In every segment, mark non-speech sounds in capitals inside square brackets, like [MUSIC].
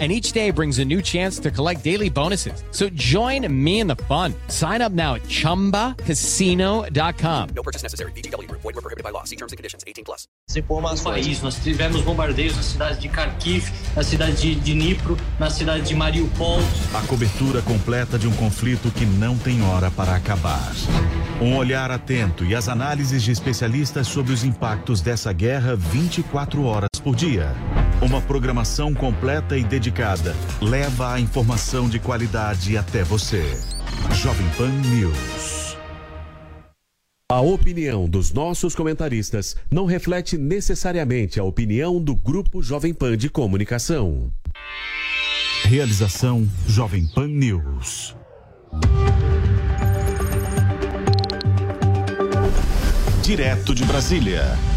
and each day brings a new chance to collect daily bonuses. So join me in the fun. Sign up now at ChumbaCasino.com. No purchase necessary. BGW. Void were prohibited by law. See terms and conditions. 18 plus. No país, nós tivemos bombardeios na cidade de Kharkiv, na cidade de Dnipro, na cidade de Mariupol. A cobertura completa de um conflito que não tem hora para acabar. Um olhar atento e as análises de especialistas sobre os impactos dessa guerra 24 horas por dia. Uma programação completa e dedicada leva a informação de qualidade até você. Jovem Pan News. A opinião dos nossos comentaristas não reflete necessariamente a opinião do Grupo Jovem Pan de Comunicação. Realização Jovem Pan News. Direto de Brasília.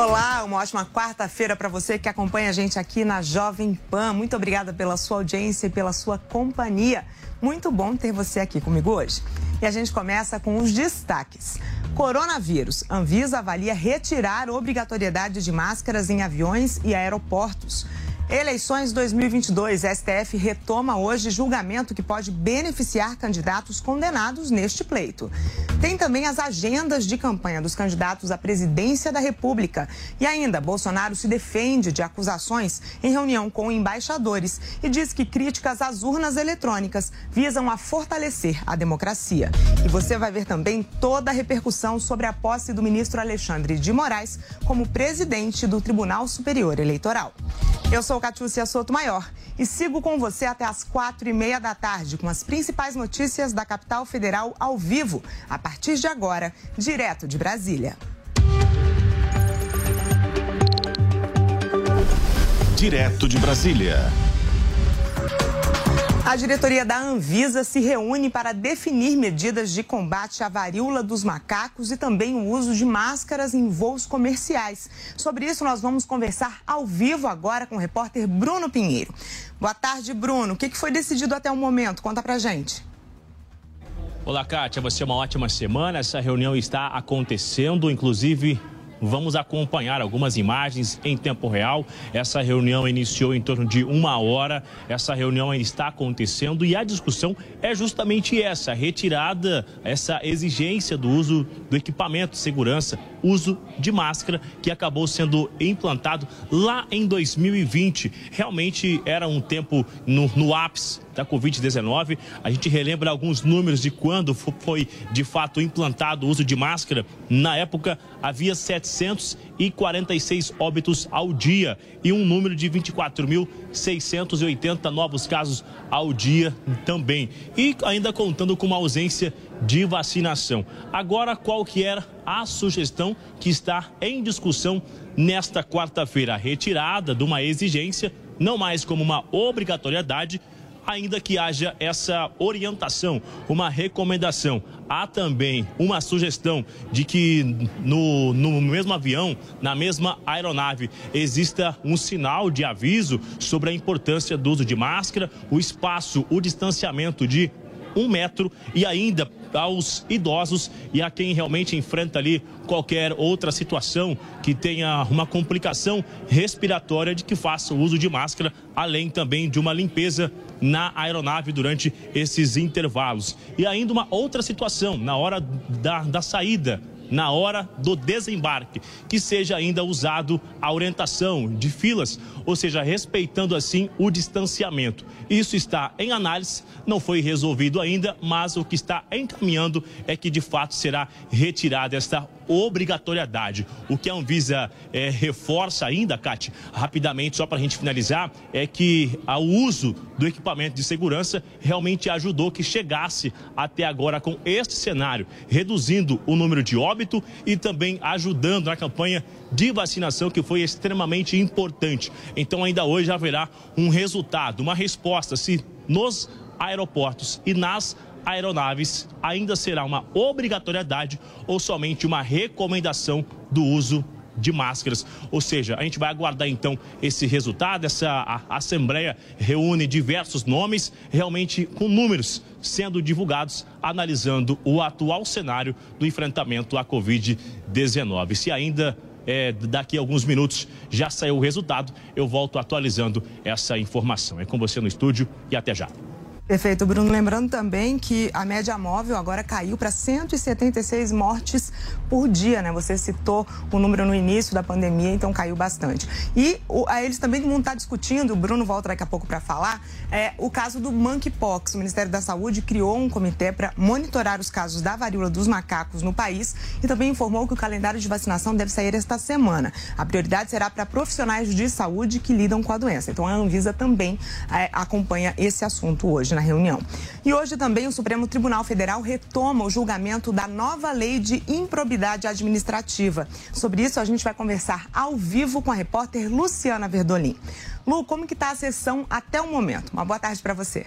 Olá, uma ótima quarta-feira para você que acompanha a gente aqui na Jovem Pan. Muito obrigada pela sua audiência e pela sua companhia. Muito bom ter você aqui comigo hoje. E a gente começa com os destaques. Coronavírus. Anvisa avalia retirar obrigatoriedade de máscaras em aviões e aeroportos. Eleições 2022. STF retoma hoje julgamento que pode beneficiar candidatos condenados neste pleito. Tem também as agendas de campanha dos candidatos à presidência da República. E ainda, Bolsonaro se defende de acusações em reunião com embaixadores e diz que críticas às urnas eletrônicas visam a fortalecer a democracia. E você vai ver também toda a repercussão sobre a posse do ministro Alexandre de Moraes como presidente do Tribunal Superior Eleitoral. Eu sou Catiúcia Soto Maior e sigo com você até as quatro e meia da tarde com as principais notícias da capital federal ao vivo, a partir de agora, direto de Brasília. Direto de Brasília. A diretoria da Anvisa se reúne para definir medidas de combate à varíola dos macacos e também o uso de máscaras em voos comerciais. Sobre isso, nós vamos conversar ao vivo agora com o repórter Bruno Pinheiro. Boa tarde, Bruno. O que foi decidido até o momento? Conta pra gente. Olá, Kátia. Você é uma ótima semana. Essa reunião está acontecendo, inclusive Vamos acompanhar algumas imagens em tempo real. Essa reunião iniciou em torno de uma hora. Essa reunião ainda está acontecendo e a discussão é justamente essa: retirada, essa exigência do uso do equipamento de segurança, uso de máscara, que acabou sendo implantado lá em 2020. Realmente era um tempo no, no ápice da Covid-19. A gente relembra alguns números de quando foi de fato implantado o uso de máscara. Na época, havia 746 óbitos ao dia e um número de 24.680 novos casos ao dia também. E ainda contando com uma ausência de vacinação. Agora, qual que era a sugestão que está em discussão nesta quarta-feira? A retirada de uma exigência, não mais como uma obrigatoriedade, ainda que haja essa orientação, uma recomendação. Há também uma sugestão de que no, no mesmo avião, na mesma aeronave, exista um sinal de aviso sobre a importância do uso de máscara, o espaço, o distanciamento de um metro e ainda aos idosos e a quem realmente enfrenta ali qualquer outra situação que tenha uma complicação respiratória de que faça o uso de máscara, além também de uma limpeza na aeronave durante esses intervalos. E ainda uma outra situação, na hora da, da saída na hora do desembarque, que seja ainda usado a orientação de filas, ou seja, respeitando assim o distanciamento. Isso está em análise, não foi resolvido ainda, mas o que está encaminhando é que de fato será retirada esta obrigatoriedade. O que a Anvisa é, reforça ainda, Cate, rapidamente, só para a gente finalizar, é que o uso do equipamento de segurança realmente ajudou que chegasse até agora com este cenário, reduzindo o número de óbito e também ajudando na campanha de vacinação que foi extremamente importante. Então ainda hoje haverá um resultado, uma resposta se nos aeroportos e nas aeronaves ainda será uma obrigatoriedade ou somente uma recomendação do uso de máscaras. Ou seja, a gente vai aguardar então esse resultado. Essa assembleia reúne diversos nomes, realmente com números sendo divulgados, analisando o atual cenário do enfrentamento à Covid-19. Se ainda é, daqui a alguns minutos já saiu o resultado, eu volto atualizando essa informação. É com você no estúdio e até já. Perfeito, Bruno. Lembrando também que a média móvel agora caiu para 176 mortes por dia, né? Você citou o número no início da pandemia, então caiu bastante. E o, eles também vão estar discutindo, o Bruno volta daqui a pouco para falar, é, o caso do monkeypox. O Ministério da Saúde criou um comitê para monitorar os casos da varíola dos macacos no país e também informou que o calendário de vacinação deve sair esta semana. A prioridade será para profissionais de saúde que lidam com a doença. Então a Anvisa também é, acompanha esse assunto hoje na reunião. E hoje também o Supremo Tribunal Federal retoma o julgamento da nova lei de improbidade administrativa. Sobre isso a gente vai conversar ao vivo com a repórter Luciana Verdolim. Lu, como que está a sessão até o momento? Uma boa tarde para você.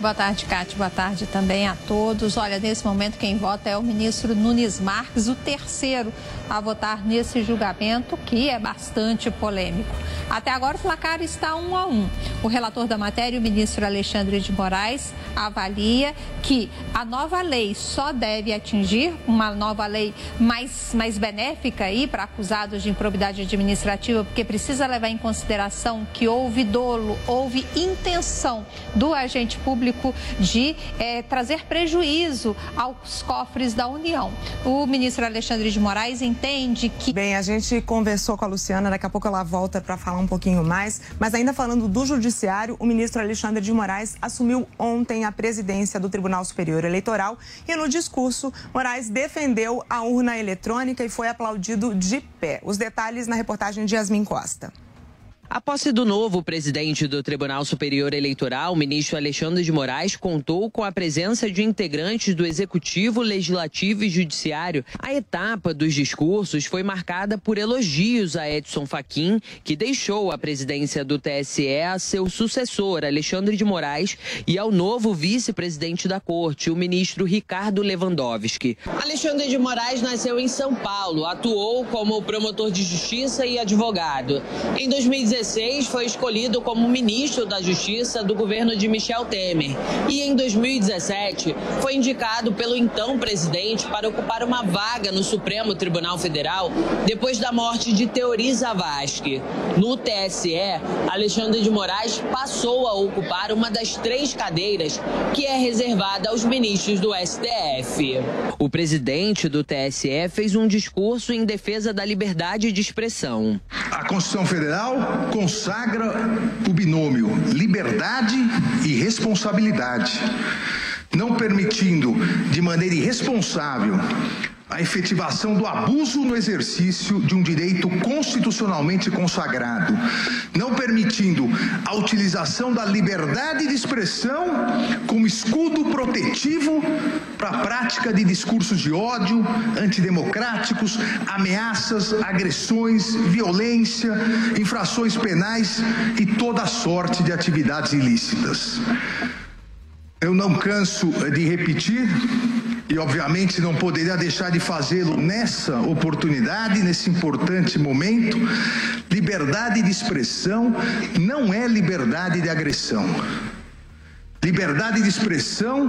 Boa tarde, Cátia. Boa tarde também a todos. Olha, nesse momento quem vota é o ministro Nunes Marques, o terceiro a votar nesse julgamento, que é bastante polêmico. Até agora o placar está um a um. O relator da matéria, o ministro Alexandre de Moraes, avalia que a nova lei só deve atingir uma nova lei mais, mais benéfica aí para acusados de improbidade administrativa, porque precisa levar em consideração que houve dolo, houve intenção do agente público público de é, trazer prejuízo aos cofres da União. O ministro Alexandre de Moraes entende que. Bem, a gente conversou com a Luciana, daqui a pouco ela volta para falar um pouquinho mais, mas ainda falando do Judiciário, o ministro Alexandre de Moraes assumiu ontem a presidência do Tribunal Superior Eleitoral e no discurso, Moraes defendeu a urna eletrônica e foi aplaudido de pé. Os detalhes na reportagem de Yasmin Costa. A posse do novo presidente do Tribunal Superior Eleitoral, ministro Alexandre de Moraes, contou com a presença de integrantes do Executivo, Legislativo e Judiciário. A etapa dos discursos foi marcada por elogios a Edson Fachin, que deixou a presidência do TSE a seu sucessor, Alexandre de Moraes, e ao novo vice-presidente da Corte, o ministro Ricardo Lewandowski. Alexandre de Moraes nasceu em São Paulo, atuou como promotor de justiça e advogado. Em 2016, 2016 foi escolhido como ministro da Justiça do governo de Michel Temer e em 2017 foi indicado pelo então presidente para ocupar uma vaga no Supremo Tribunal Federal depois da morte de Teori Zavascki. No TSE, Alexandre de Moraes passou a ocupar uma das três cadeiras que é reservada aos ministros do STF. O presidente do TSE fez um discurso em defesa da liberdade de expressão. A Constituição Federal consagra o binômio liberdade e responsabilidade, não permitindo de maneira irresponsável a efetivação do abuso no exercício de um direito constitucionalmente consagrado, não permitindo a utilização da liberdade de expressão como escudo protetivo para a prática de discursos de ódio, antidemocráticos, ameaças, agressões, violência, infrações penais e toda sorte de atividades ilícitas. Eu não canso de repetir e, obviamente, não poderia deixar de fazê-lo nessa oportunidade, nesse importante momento. Liberdade de expressão não é liberdade de agressão. Liberdade de expressão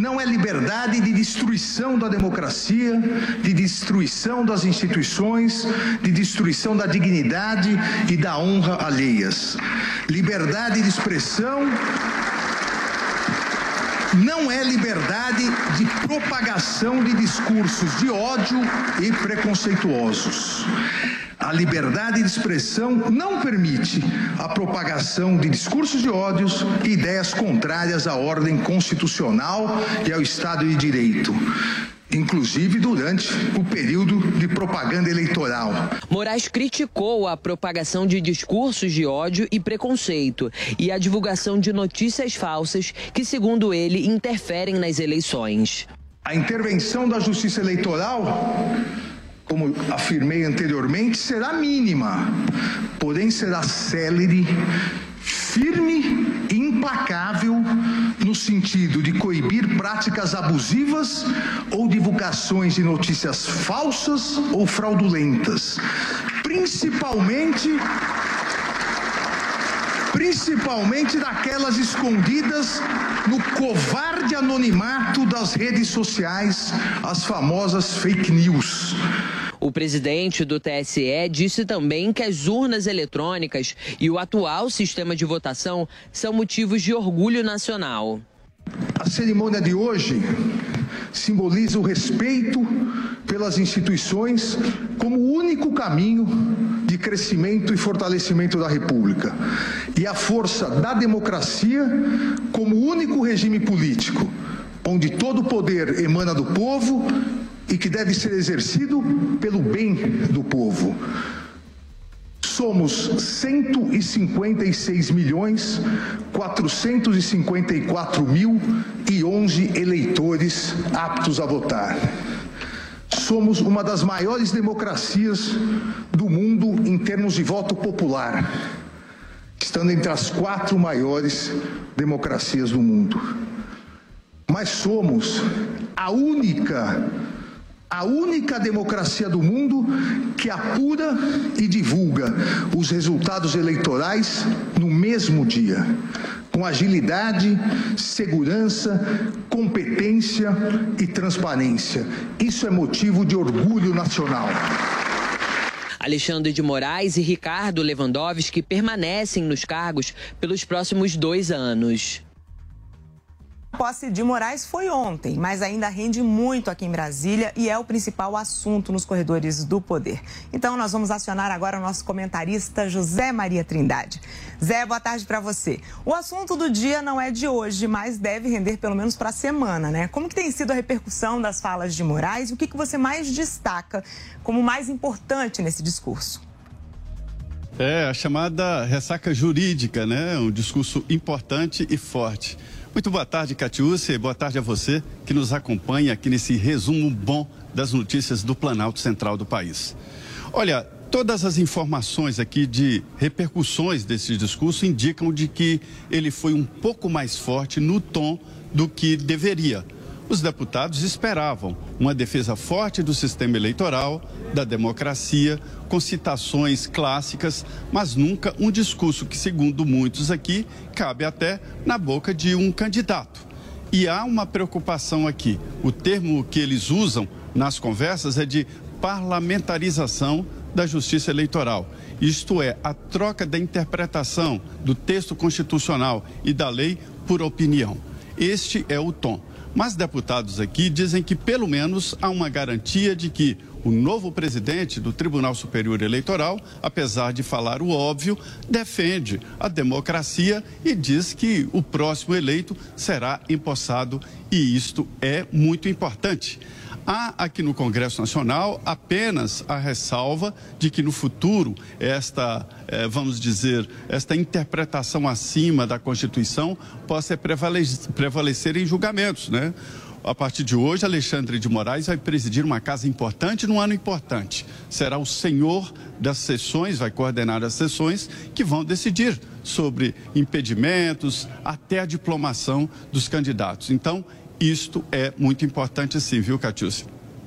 não é liberdade de destruição da democracia, de destruição das instituições, de destruição da dignidade e da honra alheias. Liberdade de expressão não é liberdade de propagação de discursos de ódio e preconceituosos. A liberdade de expressão não permite a propagação de discursos de ódios e ideias contrárias à ordem constitucional e ao Estado de Direito inclusive durante o período de propaganda eleitoral. Moraes criticou a propagação de discursos de ódio e preconceito e a divulgação de notícias falsas que, segundo ele, interferem nas eleições. A intervenção da Justiça Eleitoral como afirmei anteriormente, será mínima, porém será célere, firme e implacável sentido de coibir práticas abusivas ou divulgações de notícias falsas ou fraudulentas, principalmente principalmente daquelas escondidas no covarde anonimato das redes sociais, as famosas fake news. O presidente do TSE disse também que as urnas eletrônicas e o atual sistema de votação são motivos de orgulho nacional. A cerimônia de hoje simboliza o respeito pelas instituições como único caminho de crescimento e fortalecimento da República e a força da democracia como único regime político onde todo poder emana do povo e que deve ser exercido pelo bem do povo. Somos 156 milhões 454 mil e 11 eleitores aptos a votar. Somos uma das maiores democracias do mundo em termos de voto popular, estando entre as quatro maiores democracias do mundo. Mas somos a única a única democracia do mundo que apura e divulga os resultados eleitorais no mesmo dia, com agilidade, segurança, competência e transparência. Isso é motivo de orgulho nacional. Alexandre de Moraes e Ricardo Lewandowski permanecem nos cargos pelos próximos dois anos. Posse de Moraes foi ontem, mas ainda rende muito aqui em Brasília e é o principal assunto nos corredores do poder. Então nós vamos acionar agora o nosso comentarista José Maria Trindade. Zé, boa tarde para você. O assunto do dia não é de hoje, mas deve render pelo menos para a semana, né? Como que tem sido a repercussão das falas de Moraes o que, que você mais destaca como mais importante nesse discurso? É, a chamada ressaca jurídica, né? Um discurso importante e forte. Muito boa tarde, Catiúcia, e boa tarde a você que nos acompanha aqui nesse resumo bom das notícias do Planalto Central do país. Olha, todas as informações aqui de repercussões desse discurso indicam de que ele foi um pouco mais forte no tom do que deveria. Os deputados esperavam uma defesa forte do sistema eleitoral, da democracia, com citações clássicas, mas nunca um discurso que, segundo muitos aqui, cabe até na boca de um candidato. E há uma preocupação aqui. O termo que eles usam nas conversas é de parlamentarização da justiça eleitoral. Isto é, a troca da interpretação do texto constitucional e da lei por opinião. Este é o tom. Mas deputados aqui dizem que pelo menos há uma garantia de que o novo presidente do Tribunal Superior Eleitoral, apesar de falar o óbvio, defende a democracia e diz que o próximo eleito será empossado e isto é muito importante. Há aqui no Congresso Nacional apenas a ressalva de que no futuro esta, eh, vamos dizer, esta interpretação acima da Constituição possa prevalecer, em julgamentos, né? A partir de hoje, Alexandre de Moraes vai presidir uma casa importante num ano importante. Será o senhor das sessões, vai coordenar as sessões que vão decidir sobre impedimentos, até a diplomação dos candidatos. Então, isto é muito importante sim, viu, Catiúcia?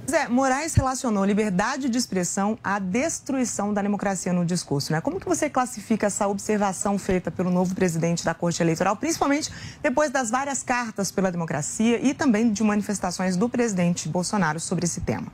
Zé, Moraes relacionou liberdade de expressão à destruição da democracia no discurso, né? Como que você classifica essa observação feita pelo novo presidente da Corte Eleitoral, principalmente depois das várias cartas pela democracia e também de manifestações do presidente Bolsonaro sobre esse tema?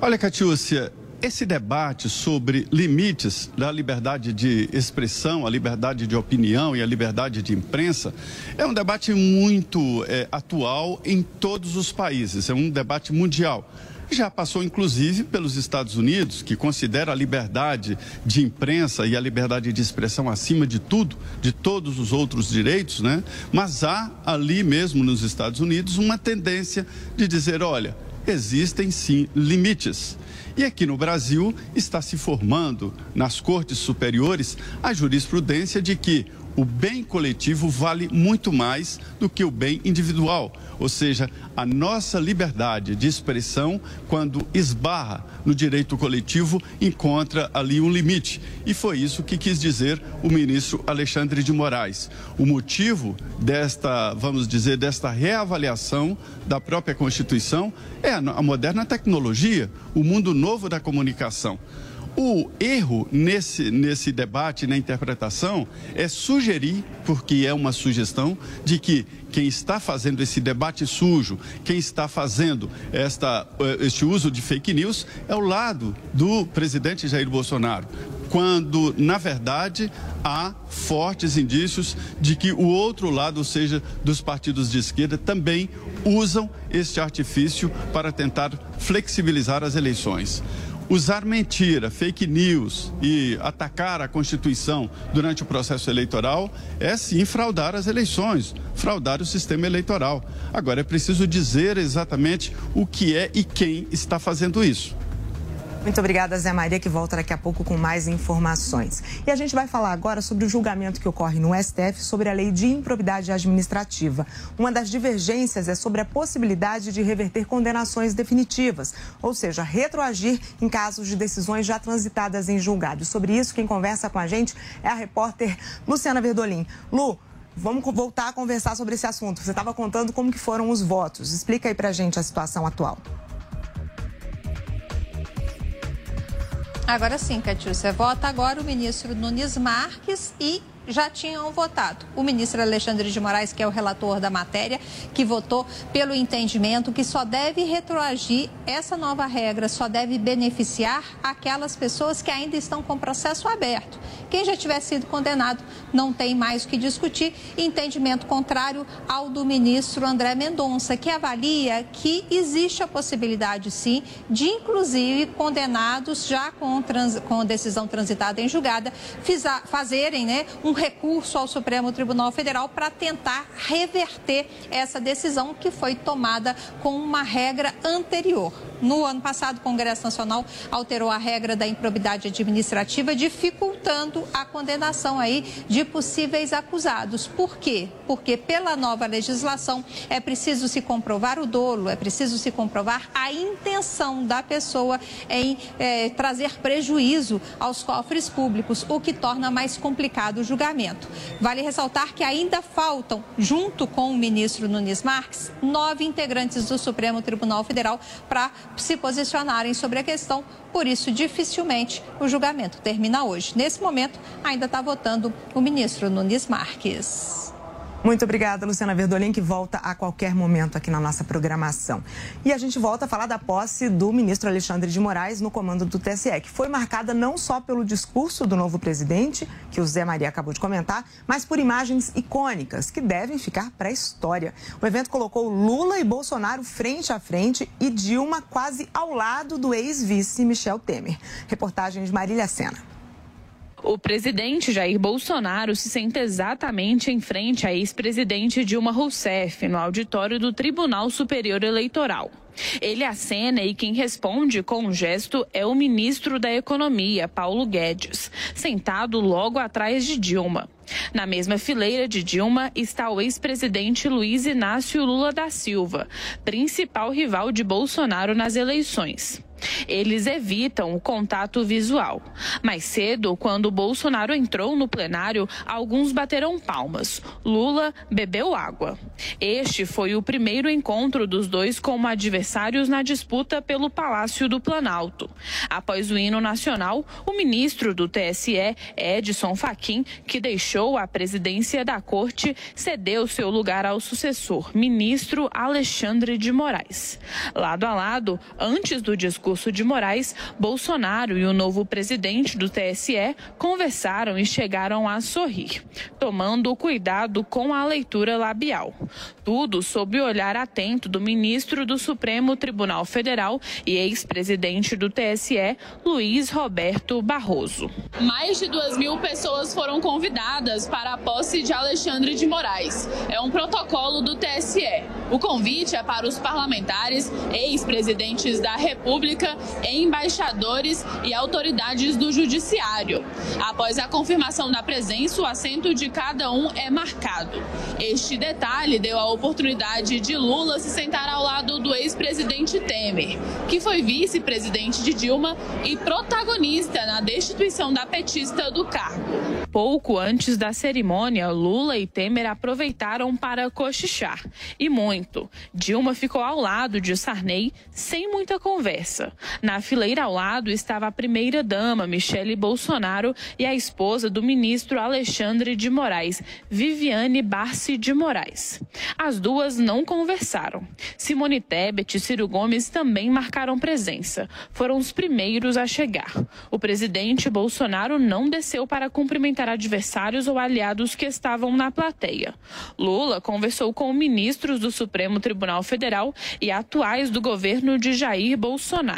Olha, Catiúcia, esse debate sobre limites da liberdade de expressão, a liberdade de opinião e a liberdade de imprensa é um debate muito é, atual em todos os países, é um debate mundial. Já passou, inclusive, pelos Estados Unidos, que considera a liberdade de imprensa e a liberdade de expressão acima de tudo, de todos os outros direitos, né? Mas há ali mesmo nos Estados Unidos uma tendência de dizer: olha, existem sim limites. E aqui no Brasil está se formando nas cortes superiores a jurisprudência de que o bem coletivo vale muito mais do que o bem individual. Ou seja, a nossa liberdade de expressão, quando esbarra no direito coletivo, encontra ali um limite. E foi isso que quis dizer o ministro Alexandre de Moraes. O motivo desta, vamos dizer, desta reavaliação da própria Constituição é a moderna tecnologia, o mundo novo da comunicação. O erro nesse, nesse debate, na interpretação, é sugerir, porque é uma sugestão, de que quem está fazendo esse debate sujo, quem está fazendo esta, eh, este uso de fake news, é o lado do presidente Jair Bolsonaro. Quando, na verdade, há fortes indícios de que o outro lado, ou seja, dos partidos de esquerda, também usam este artifício para tentar flexibilizar as eleições. Usar mentira, fake news e atacar a Constituição durante o processo eleitoral é sim fraudar as eleições, fraudar o sistema eleitoral. Agora é preciso dizer exatamente o que é e quem está fazendo isso. Muito obrigada, Zé Maria, que volta daqui a pouco com mais informações. E a gente vai falar agora sobre o julgamento que ocorre no STF sobre a lei de improbidade administrativa. Uma das divergências é sobre a possibilidade de reverter condenações definitivas, ou seja, retroagir em casos de decisões já transitadas em julgado. Sobre isso, quem conversa com a gente é a repórter Luciana Verdolim. Lu, vamos voltar a conversar sobre esse assunto. Você estava contando como que foram os votos. Explica aí pra gente a situação atual. Agora sim, Catiúcia. Vota agora o ministro Nunes Marques e já tinham votado. O ministro Alexandre de Moraes, que é o relator da matéria, que votou pelo entendimento que só deve retroagir essa nova regra, só deve beneficiar aquelas pessoas que ainda estão com processo aberto. Quem já tiver sido condenado não tem mais o que discutir. Entendimento contrário ao do ministro André Mendonça, que avalia que existe a possibilidade, sim, de inclusive condenados já com, trans, com decisão transitada em julgada fazerem né, um recurso ao Supremo Tribunal Federal para tentar reverter essa decisão que foi tomada com uma regra anterior. No ano passado, o Congresso Nacional alterou a regra da improbidade administrativa, dificultando a condenação aí de possíveis acusados. Por quê? Porque pela nova legislação é preciso se comprovar o dolo, é preciso se comprovar a intenção da pessoa em é, trazer prejuízo aos cofres públicos, o que torna mais complicado o julgamento. Vale ressaltar que ainda faltam, junto com o ministro Nunes Marques, nove integrantes do Supremo Tribunal Federal para se posicionarem sobre a questão, por isso dificilmente o julgamento termina hoje. Nesse momento, ainda está votando o ministro Nunes Marques. Muito obrigada, Luciana Verdolim, que volta a qualquer momento aqui na nossa programação. E a gente volta a falar da posse do ministro Alexandre de Moraes no comando do TSE, que foi marcada não só pelo discurso do novo presidente, que o Zé Maria acabou de comentar, mas por imagens icônicas que devem ficar para a história. O evento colocou Lula e Bolsonaro frente a frente e Dilma quase ao lado do ex-vice Michel Temer. Reportagem de Marília Sena. O presidente Jair Bolsonaro se senta exatamente em frente à ex-presidente Dilma Rousseff, no auditório do Tribunal Superior Eleitoral. Ele acena e quem responde com um gesto é o ministro da Economia, Paulo Guedes, sentado logo atrás de Dilma. Na mesma fileira de Dilma está o ex-presidente Luiz Inácio Lula da Silva, principal rival de Bolsonaro nas eleições. Eles evitam o contato visual. Mais cedo, quando Bolsonaro entrou no plenário, alguns bateram palmas. Lula bebeu água. Este foi o primeiro encontro dos dois como adversários na disputa pelo Palácio do Planalto. Após o hino nacional, o ministro do TSE, Edson Fachin, que deixou a presidência da corte, cedeu seu lugar ao sucessor, ministro Alexandre de Moraes. Lado a lado, antes do discurso discurso de Moraes, Bolsonaro e o novo presidente do TSE conversaram e chegaram a sorrir, tomando cuidado com a leitura labial. Tudo sob o olhar atento do ministro do Supremo Tribunal Federal e ex-presidente do TSE, Luiz Roberto Barroso. Mais de duas mil pessoas foram convidadas para a posse de Alexandre de Moraes. É um protocolo do TSE. O convite é para os parlamentares, ex-presidentes da República República, embaixadores e autoridades do Judiciário. Após a confirmação da presença, o assento de cada um é marcado. Este detalhe deu a oportunidade de Lula se sentar ao lado do ex-presidente Temer, que foi vice-presidente de Dilma e protagonista na destituição da petista do cargo. Pouco antes da cerimônia, Lula e Temer aproveitaram para cochichar. E muito. Dilma ficou ao lado de Sarney sem muita conversa. Na fileira ao lado estava a primeira-dama, Michele Bolsonaro, e a esposa do ministro Alexandre de Moraes, Viviane Barci de Moraes. As duas não conversaram. Simone Tebet e Ciro Gomes também marcaram presença. Foram os primeiros a chegar. O presidente Bolsonaro não desceu para cumprimentar adversários ou aliados que estavam na plateia. Lula conversou com ministros do Supremo Tribunal Federal e atuais do governo de Jair Bolsonaro.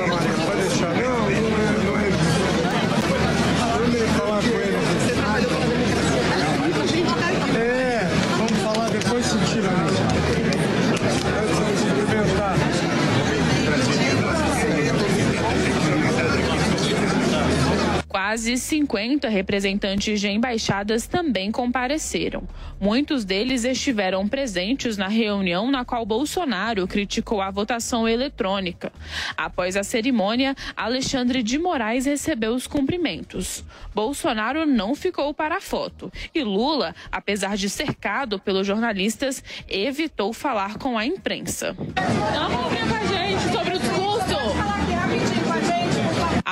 É, vamos falar depois se tira Antes de cumprimentar. Quase 50 representantes de embaixadas também compareceram. Muitos deles estiveram presentes na reunião na qual Bolsonaro criticou a votação eletrônica. Após a cerimônia, Alexandre de Moraes recebeu os cumprimentos. Bolsonaro não ficou para a foto e Lula, apesar de cercado pelos jornalistas, evitou falar com a imprensa. sobre o discurso.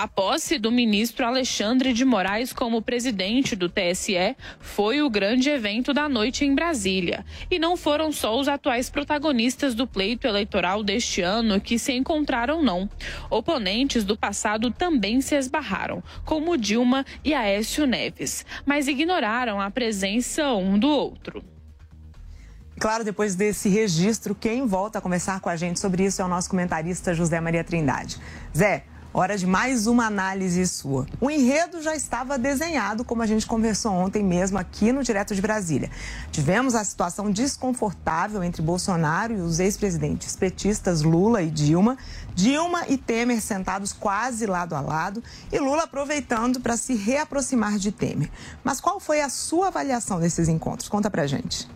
A posse do ministro Alexandre de Moraes como presidente do TSE foi o grande evento da noite em Brasília. E não foram só os atuais protagonistas do pleito eleitoral deste ano que se encontraram, não. Oponentes do passado também se esbarraram, como Dilma e Aécio Neves, mas ignoraram a presença um do outro. Claro, depois desse registro, quem volta a conversar com a gente sobre isso é o nosso comentarista José Maria Trindade. Zé, hora de mais uma análise sua. O enredo já estava desenhado, como a gente conversou ontem mesmo aqui no Direto de Brasília. Tivemos a situação desconfortável entre Bolsonaro e os ex-presidentes petistas Lula e Dilma. Dilma e Temer sentados quase lado a lado e Lula aproveitando para se reaproximar de Temer. Mas qual foi a sua avaliação desses encontros? Conta pra gente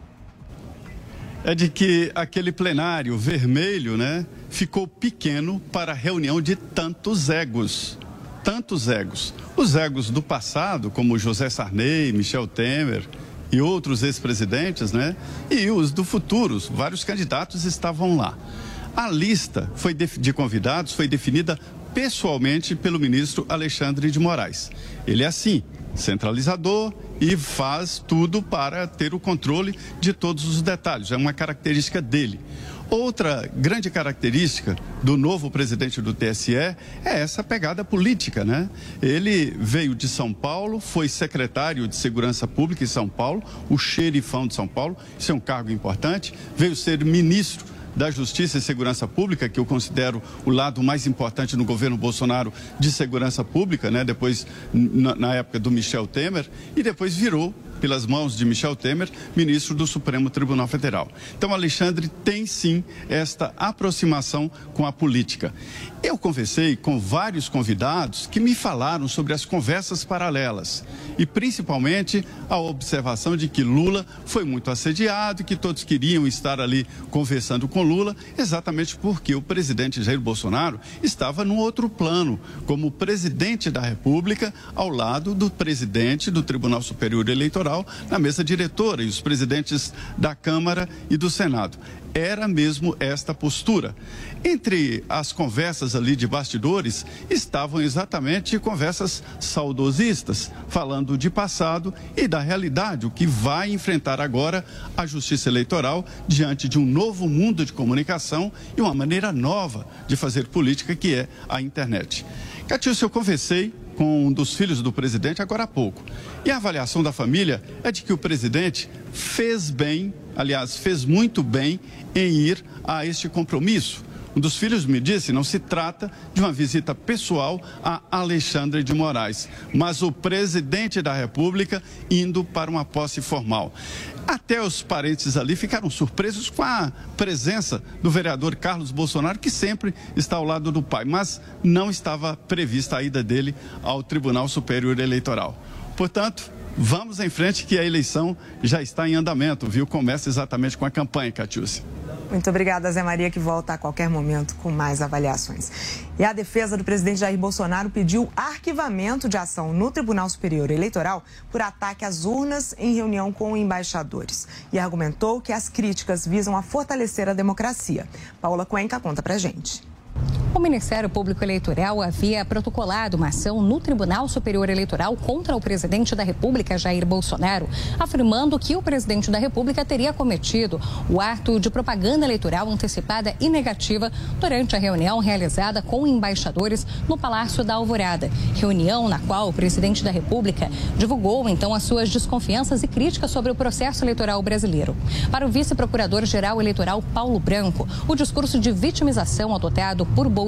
é de que aquele plenário vermelho, né, ficou pequeno para a reunião de tantos egos. Tantos egos. Os egos do passado, como José Sarney, Michel Temer e outros ex-presidentes, né? E os do futuro, vários candidatos estavam lá. A lista foi de, de convidados foi definida pessoalmente pelo ministro Alexandre de Moraes. Ele é assim, centralizador e faz tudo para ter o controle de todos os detalhes. É uma característica dele. Outra grande característica do novo presidente do TSE é essa pegada política, né? Ele veio de São Paulo, foi secretário de Segurança Pública em São Paulo, o xerifão de São Paulo, isso é um cargo importante, veio ser ministro da Justiça e Segurança Pública, que eu considero o lado mais importante no governo Bolsonaro de segurança pública, né? Depois, na, na época do Michel Temer, e depois virou pelas mãos de Michel Temer, ministro do Supremo Tribunal Federal. Então, Alexandre tem sim esta aproximação com a política. Eu conversei com vários convidados que me falaram sobre as conversas paralelas e principalmente a observação de que Lula foi muito assediado e que todos queriam estar ali conversando com Lula, exatamente porque o presidente Jair Bolsonaro estava num outro plano, como presidente da República, ao lado do presidente do Tribunal Superior Eleitoral, na mesa diretora, e os presidentes da Câmara e do Senado era mesmo esta postura. Entre as conversas ali de bastidores estavam exatamente conversas saudosistas, falando de passado e da realidade, o que vai enfrentar agora a justiça eleitoral diante de um novo mundo de comunicação e uma maneira nova de fazer política que é a internet. Catilce, eu conversei com um dos filhos do presidente agora há pouco. E a avaliação da família é de que o presidente fez bem, aliás, fez muito bem em ir a este compromisso. Um dos filhos me disse: não se trata de uma visita pessoal a Alexandre de Moraes, mas o presidente da República indo para uma posse formal. Até os parentes ali ficaram surpresos com a presença do vereador Carlos Bolsonaro, que sempre está ao lado do pai, mas não estava prevista a ida dele ao Tribunal Superior Eleitoral. Portanto, vamos em frente que a eleição já está em andamento, viu? Começa exatamente com a campanha, Catiúcia. Muito obrigada, Zé Maria, que volta a qualquer momento com mais avaliações. E a defesa do presidente Jair Bolsonaro pediu arquivamento de ação no Tribunal Superior Eleitoral por ataque às urnas em reunião com embaixadores. E argumentou que as críticas visam a fortalecer a democracia. Paula Cuenca conta pra gente. O Ministério Público Eleitoral havia protocolado uma ação no Tribunal Superior Eleitoral contra o presidente da República, Jair Bolsonaro, afirmando que o presidente da República teria cometido o ato de propaganda eleitoral antecipada e negativa durante a reunião realizada com embaixadores no Palácio da Alvorada. Reunião na qual o presidente da República divulgou então as suas desconfianças e críticas sobre o processo eleitoral brasileiro. Para o vice-procurador-geral eleitoral Paulo Branco, o discurso de vitimização adotado por Bolsonaro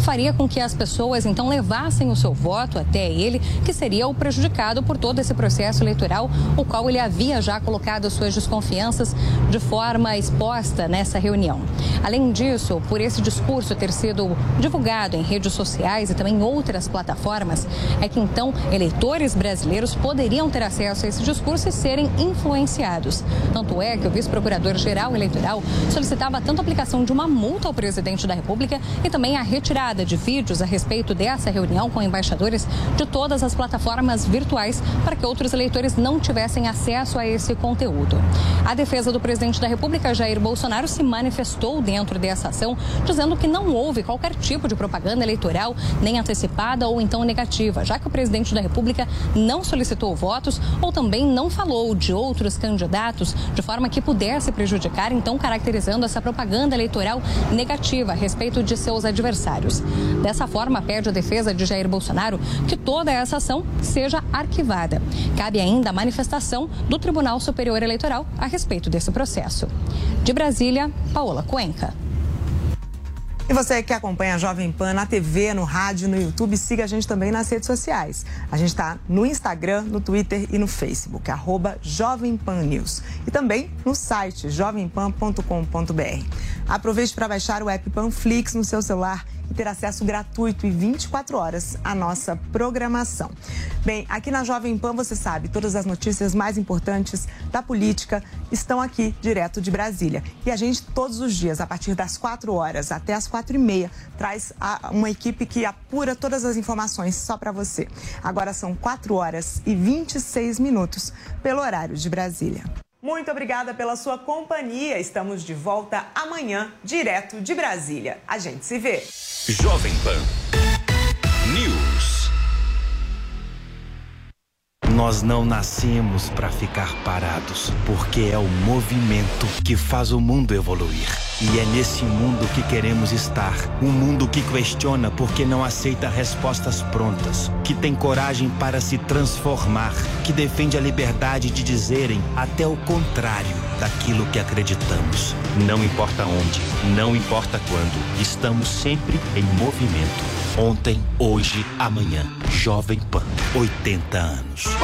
faria com que as pessoas então levassem o seu voto até ele, que seria o prejudicado por todo esse processo eleitoral, o qual ele havia já colocado suas desconfianças de forma exposta nessa reunião. Além disso, por esse discurso ter sido divulgado em redes sociais e também em outras plataformas, é que então eleitores brasileiros poderiam ter acesso a esse discurso e serem influenciados. Tanto é que o vice-procurador-geral eleitoral solicitava tanto a aplicação de uma multa ao presidente da República e também a retirada de vídeos a respeito dessa reunião com embaixadores de todas as plataformas virtuais para que outros eleitores não tivessem acesso a esse conteúdo. A defesa do presidente da República, Jair Bolsonaro, se manifestou dentro dessa ação, dizendo que não houve qualquer tipo de propaganda eleitoral, nem antecipada ou então negativa, já que o presidente da República não solicitou votos ou também não falou de outros candidatos de forma que pudesse prejudicar, então caracterizando essa propaganda eleitoral negativa a respeito de seus adversários. Dessa forma, pede a defesa de Jair Bolsonaro que toda essa ação seja arquivada. Cabe ainda a manifestação do Tribunal Superior Eleitoral a respeito desse processo. De Brasília, Paola Cuenca. E você que acompanha a Jovem Pan na TV, no rádio, no YouTube, siga a gente também nas redes sociais. A gente está no Instagram, no Twitter e no Facebook, arroba Jovem Pan News. E também no site jovempan.com.br. Aproveite para baixar o app Panflix no seu celular ter acesso gratuito e 24 horas à nossa programação. Bem, aqui na Jovem Pan, você sabe, todas as notícias mais importantes da política estão aqui, direto de Brasília. E a gente, todos os dias, a partir das 4 horas até as 4 e meia, traz uma equipe que apura todas as informações só para você. Agora são 4 horas e 26 minutos pelo horário de Brasília. Muito obrigada pela sua companhia. Estamos de volta amanhã, direto de Brasília. A gente se vê. Jovem Pan Nós não nascemos para ficar parados, porque é o movimento que faz o mundo evoluir. E é nesse mundo que queremos estar. Um mundo que questiona porque não aceita respostas prontas, que tem coragem para se transformar, que defende a liberdade de dizerem até o contrário daquilo que acreditamos. Não importa onde, não importa quando, estamos sempre em movimento. Ontem, hoje, amanhã. Jovem Pan, 80 anos.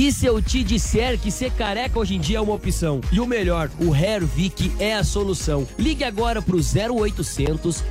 E se eu te disser que ser careca hoje em dia é uma opção? E o melhor, o Hervik é a solução. Ligue agora pro 0800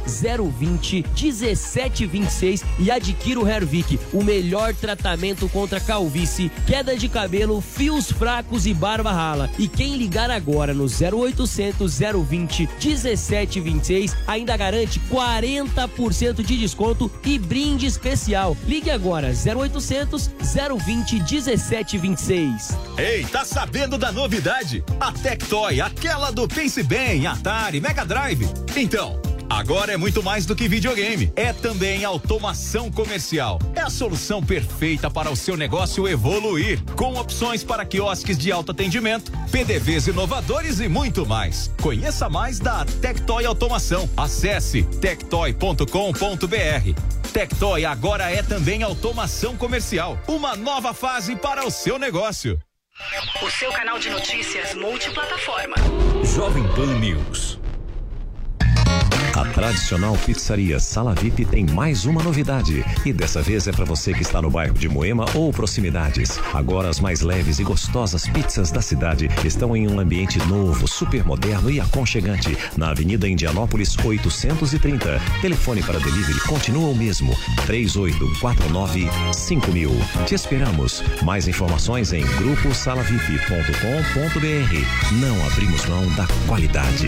020 1726 e adquira o Hervik, o melhor tratamento contra calvície, queda de cabelo, fios fracos e barba rala. E quem ligar agora no 0800 020 1726 ainda garante 40% de desconto e brinde especial. Ligue agora 0800 020 1726 2026. Ei, tá sabendo da novidade? A Tectoy, aquela do Pense Bem, Atari, Mega Drive. Então, Agora é muito mais do que videogame. É também automação comercial. É a solução perfeita para o seu negócio evoluir, com opções para quiosques de autoatendimento, PDVs inovadores e muito mais. Conheça mais da Tectoy Automação. Acesse tectoy.com.br. Tectoy agora é também automação comercial. Uma nova fase para o seu negócio. O seu canal de notícias multiplataforma. Jovem Pan News. A tradicional pizzaria Sala VIP tem mais uma novidade. E dessa vez é para você que está no bairro de Moema ou proximidades. Agora as mais leves e gostosas pizzas da cidade estão em um ambiente novo, super moderno e aconchegante. Na Avenida Indianópolis 830. Telefone para delivery continua o mesmo. 3849 5000. Te esperamos. Mais informações em gruposalavip.com.br. Não abrimos mão da qualidade.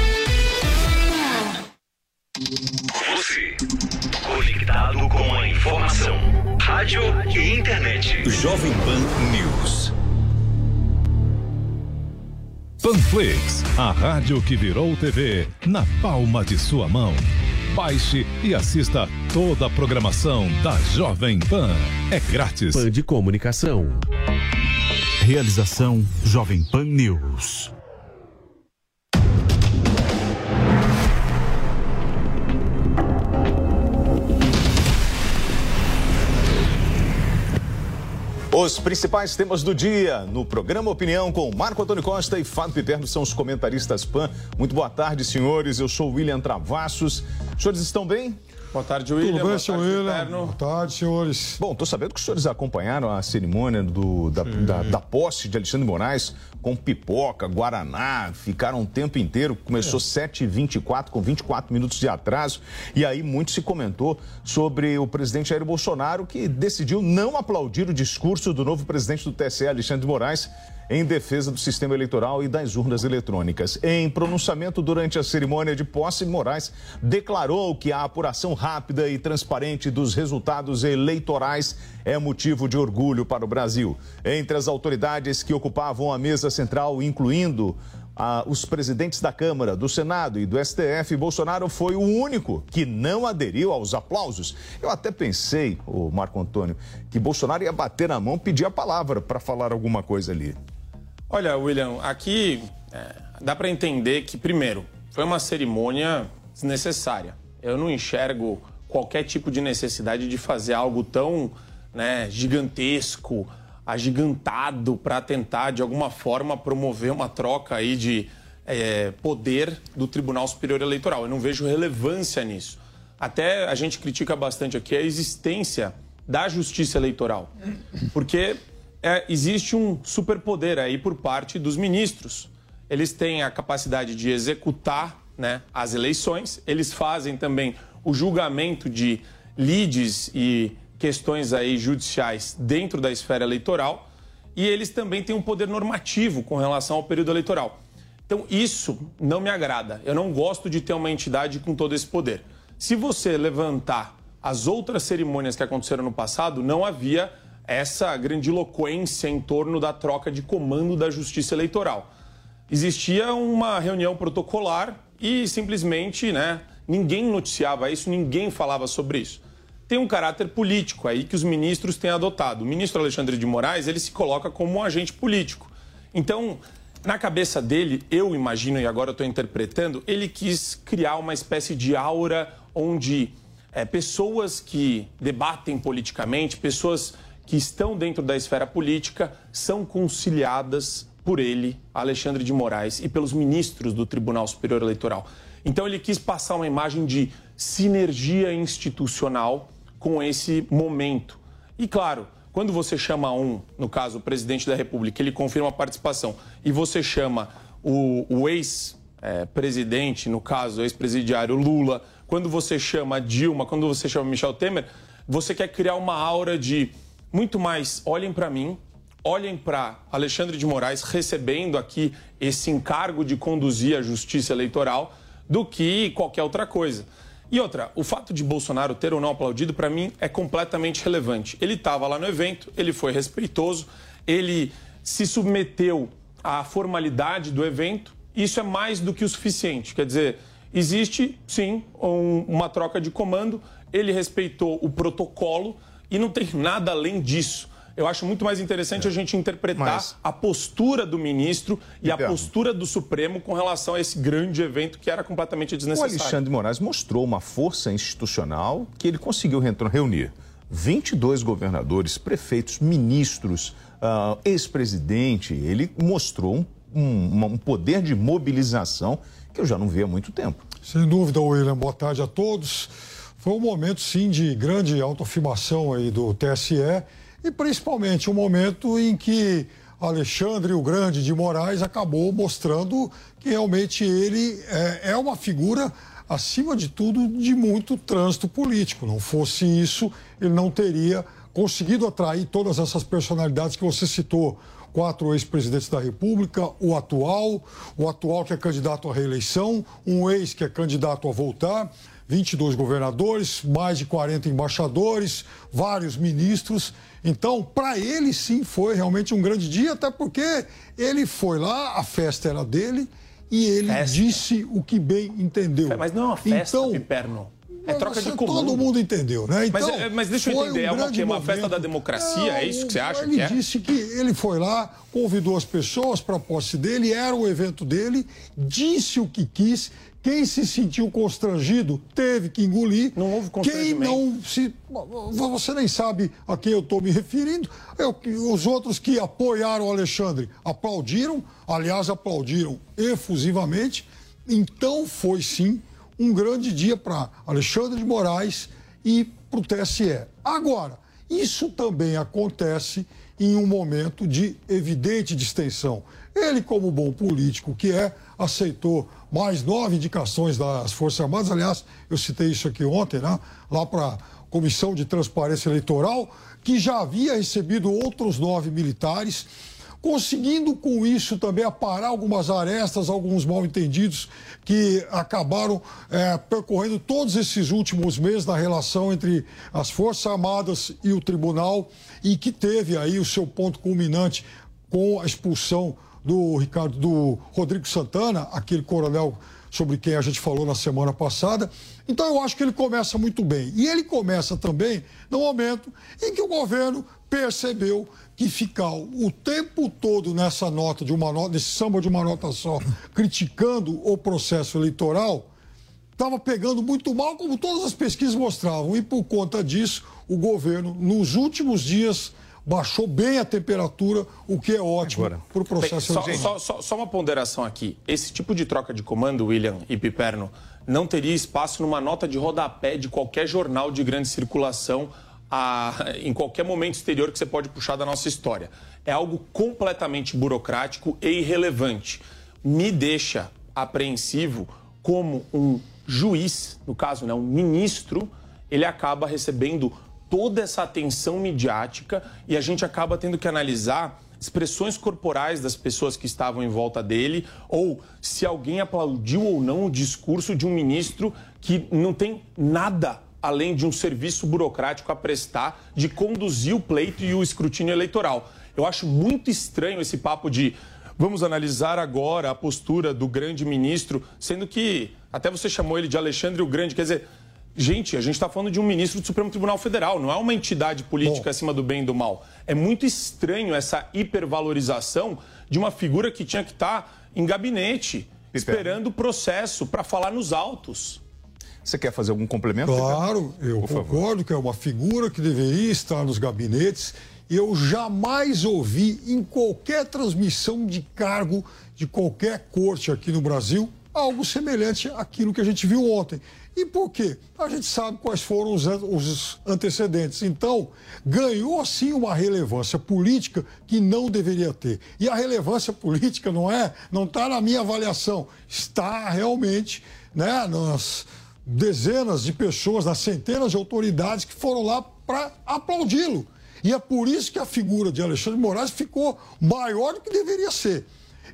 Jovem Pan News. Panflix, a rádio que virou TV na palma de sua mão. Baixe e assista toda a programação da Jovem Pan. É grátis. Pan de Comunicação. Realização Jovem Pan News. Os principais temas do dia no programa Opinião com Marco Antônio Costa e Fábio Piperno são os comentaristas PAN. Muito boa tarde, senhores. Eu sou William Travassos. Os senhores estão bem? Boa tarde, William. Tudo bem, Boa senhor tarde, William? Boa tarde, senhores. Bom, tô sabendo que os senhores acompanharam a cerimônia do, da, da, da posse de Alexandre de Moraes com pipoca, guaraná, ficaram o tempo inteiro. Começou 7h24, com 24 minutos de atraso. E aí muito se comentou sobre o presidente Jair Bolsonaro, que decidiu não aplaudir o discurso do novo presidente do TSE, Alexandre de Moraes, em defesa do sistema eleitoral e das urnas eletrônicas. Em pronunciamento durante a cerimônia de posse, Moraes declarou que a apuração rápida e transparente dos resultados eleitorais é motivo de orgulho para o Brasil. Entre as autoridades que ocupavam a mesa central, incluindo ah, os presidentes da Câmara, do Senado e do STF, Bolsonaro foi o único que não aderiu aos aplausos. Eu até pensei, o Marco Antônio, que Bolsonaro ia bater na mão, pedir a palavra para falar alguma coisa ali. Olha, William, aqui é, dá para entender que, primeiro, foi uma cerimônia desnecessária. Eu não enxergo qualquer tipo de necessidade de fazer algo tão né, gigantesco, agigantado, para tentar, de alguma forma, promover uma troca aí de é, poder do Tribunal Superior Eleitoral. Eu não vejo relevância nisso. Até a gente critica bastante aqui a existência da justiça eleitoral. Porque é, existe um superpoder aí por parte dos ministros. Eles têm a capacidade de executar né, as eleições, eles fazem também o julgamento de lides e questões aí judiciais dentro da esfera eleitoral e eles também têm um poder normativo com relação ao período eleitoral. Então isso não me agrada. Eu não gosto de ter uma entidade com todo esse poder. Se você levantar as outras cerimônias que aconteceram no passado, não havia essa grandiloquência em torno da troca de comando da justiça eleitoral. Existia uma reunião protocolar e simplesmente né, ninguém noticiava isso, ninguém falava sobre isso. Tem um caráter político aí que os ministros têm adotado. O ministro Alexandre de Moraes ele se coloca como um agente político. Então, na cabeça dele, eu imagino, e agora estou interpretando, ele quis criar uma espécie de aura onde é, pessoas que debatem politicamente, pessoas que estão dentro da esfera política são conciliadas por ele, Alexandre de Moraes, e pelos ministros do Tribunal Superior Eleitoral. Então ele quis passar uma imagem de sinergia institucional com esse momento. E claro, quando você chama um, no caso o presidente da República, ele confirma a participação, e você chama o, o ex ex-presidente, no caso, ex-presidiário Lula, quando você chama Dilma, quando você chama Michel Temer, você quer criar uma aura de muito mais olhem para mim, olhem para Alexandre de Moraes recebendo aqui esse encargo de conduzir a justiça eleitoral do que qualquer outra coisa. E outra, o fato de Bolsonaro ter ou não aplaudido, para mim, é completamente relevante. Ele estava lá no evento, ele foi respeitoso, ele se submeteu à formalidade do evento. Isso é mais do que o suficiente. Quer dizer, existe, sim, um, uma troca de comando, ele respeitou o protocolo e não tem nada além disso. Eu acho muito mais interessante é. a gente interpretar Mas... a postura do ministro e, e a postura do Supremo com relação a esse grande evento que era completamente desnecessário. O Alexandre de Moraes mostrou uma força institucional que ele conseguiu reunir 22 governadores, prefeitos, ministros, uh, ex-presidente. Ele mostrou um, um, um poder de mobilização que eu já não vi há muito tempo. Sem dúvida, William. Boa tarde a todos. Foi um momento, sim, de grande autoafirmação aí do TSE e principalmente um momento em que Alexandre o Grande de Moraes acabou mostrando que realmente ele é, é uma figura, acima de tudo, de muito trânsito político. Não fosse isso, ele não teria conseguido atrair todas essas personalidades que você citou. Quatro ex-presidentes da República, o atual, o atual que é candidato à reeleição, um ex que é candidato a voltar, 22 governadores, mais de 40 embaixadores, vários ministros. Então, para ele sim foi realmente um grande dia, até porque ele foi lá, a festa era dele e ele festa. disse o que bem entendeu. Mas não é uma festa, então, Piperno. É troca de comando. Todo mundo entendeu, né? Então, mas, é, mas deixa eu entender, um é uma, uma festa da democracia? é isso que você acha ele que é? Ele disse que ele foi lá, convidou as pessoas para a posse dele, era o evento dele, disse o que quis, quem se sentiu constrangido teve que engolir. Não houve constrangimento. Quem não se. Você nem sabe a quem eu estou me referindo. Eu, os outros que apoiaram o Alexandre aplaudiram, aliás, aplaudiram efusivamente. Então foi sim um grande dia para Alexandre de Moraes e para o TSE. Agora, isso também acontece em um momento de evidente distensão. Ele, como bom político que é, aceitou mais nove indicações das Forças Armadas. Aliás, eu citei isso aqui ontem, né? lá para a Comissão de Transparência Eleitoral, que já havia recebido outros nove militares, conseguindo com isso também aparar algumas arestas, alguns mal-entendidos que acabaram é, percorrendo todos esses últimos meses na relação entre as Forças Armadas e o Tribunal e que teve aí o seu ponto culminante com a expulsão do Ricardo, do Rodrigo Santana, aquele coronel sobre quem a gente falou na semana passada. Então eu acho que ele começa muito bem. E ele começa também no momento em que o governo percebeu que ficar o tempo todo nessa nota de uma nota, nesse samba de uma nota só, criticando o processo eleitoral, estava pegando muito mal, como todas as pesquisas mostravam. E por conta disso, o governo, nos últimos dias, baixou bem a temperatura, o que é ótimo para o processo Bem, só, só, só, uma ponderação aqui. Esse tipo de troca de comando, William e Piperno, não teria espaço numa nota de rodapé de qualquer jornal de grande circulação a, [LAUGHS] em qualquer momento exterior que você pode puxar da nossa história. É algo completamente burocrático e irrelevante. Me deixa apreensivo como um juiz, no caso, né, um ministro, ele acaba recebendo toda essa atenção midiática e a gente acaba tendo que analisar expressões corporais das pessoas que estavam em volta dele ou se alguém aplaudiu ou não o discurso de um ministro que não tem nada além de um serviço burocrático a prestar de conduzir o pleito e o escrutínio eleitoral. Eu acho muito estranho esse papo de vamos analisar agora a postura do grande ministro, sendo que até você chamou ele de Alexandre o Grande, quer dizer, Gente, a gente está falando de um ministro do Supremo Tribunal Federal, não é uma entidade política Bom. acima do bem e do mal. É muito estranho essa hipervalorização de uma figura que tinha que estar tá em gabinete, esperando o processo para falar nos autos. Você quer fazer algum complemento? Claro, eu Por concordo favor. que é uma figura que deveria estar nos gabinetes. Eu jamais ouvi em qualquer transmissão de cargo de qualquer corte aqui no Brasil algo semelhante àquilo que a gente viu ontem. E por quê? A gente sabe quais foram os, antecedentes. Então, ganhou sim uma relevância política que não deveria ter. E a relevância política não é, não está na minha avaliação, está realmente né, nas dezenas de pessoas, nas centenas de autoridades que foram lá para aplaudi-lo. E é por isso que a figura de Alexandre de Moraes ficou maior do que deveria ser.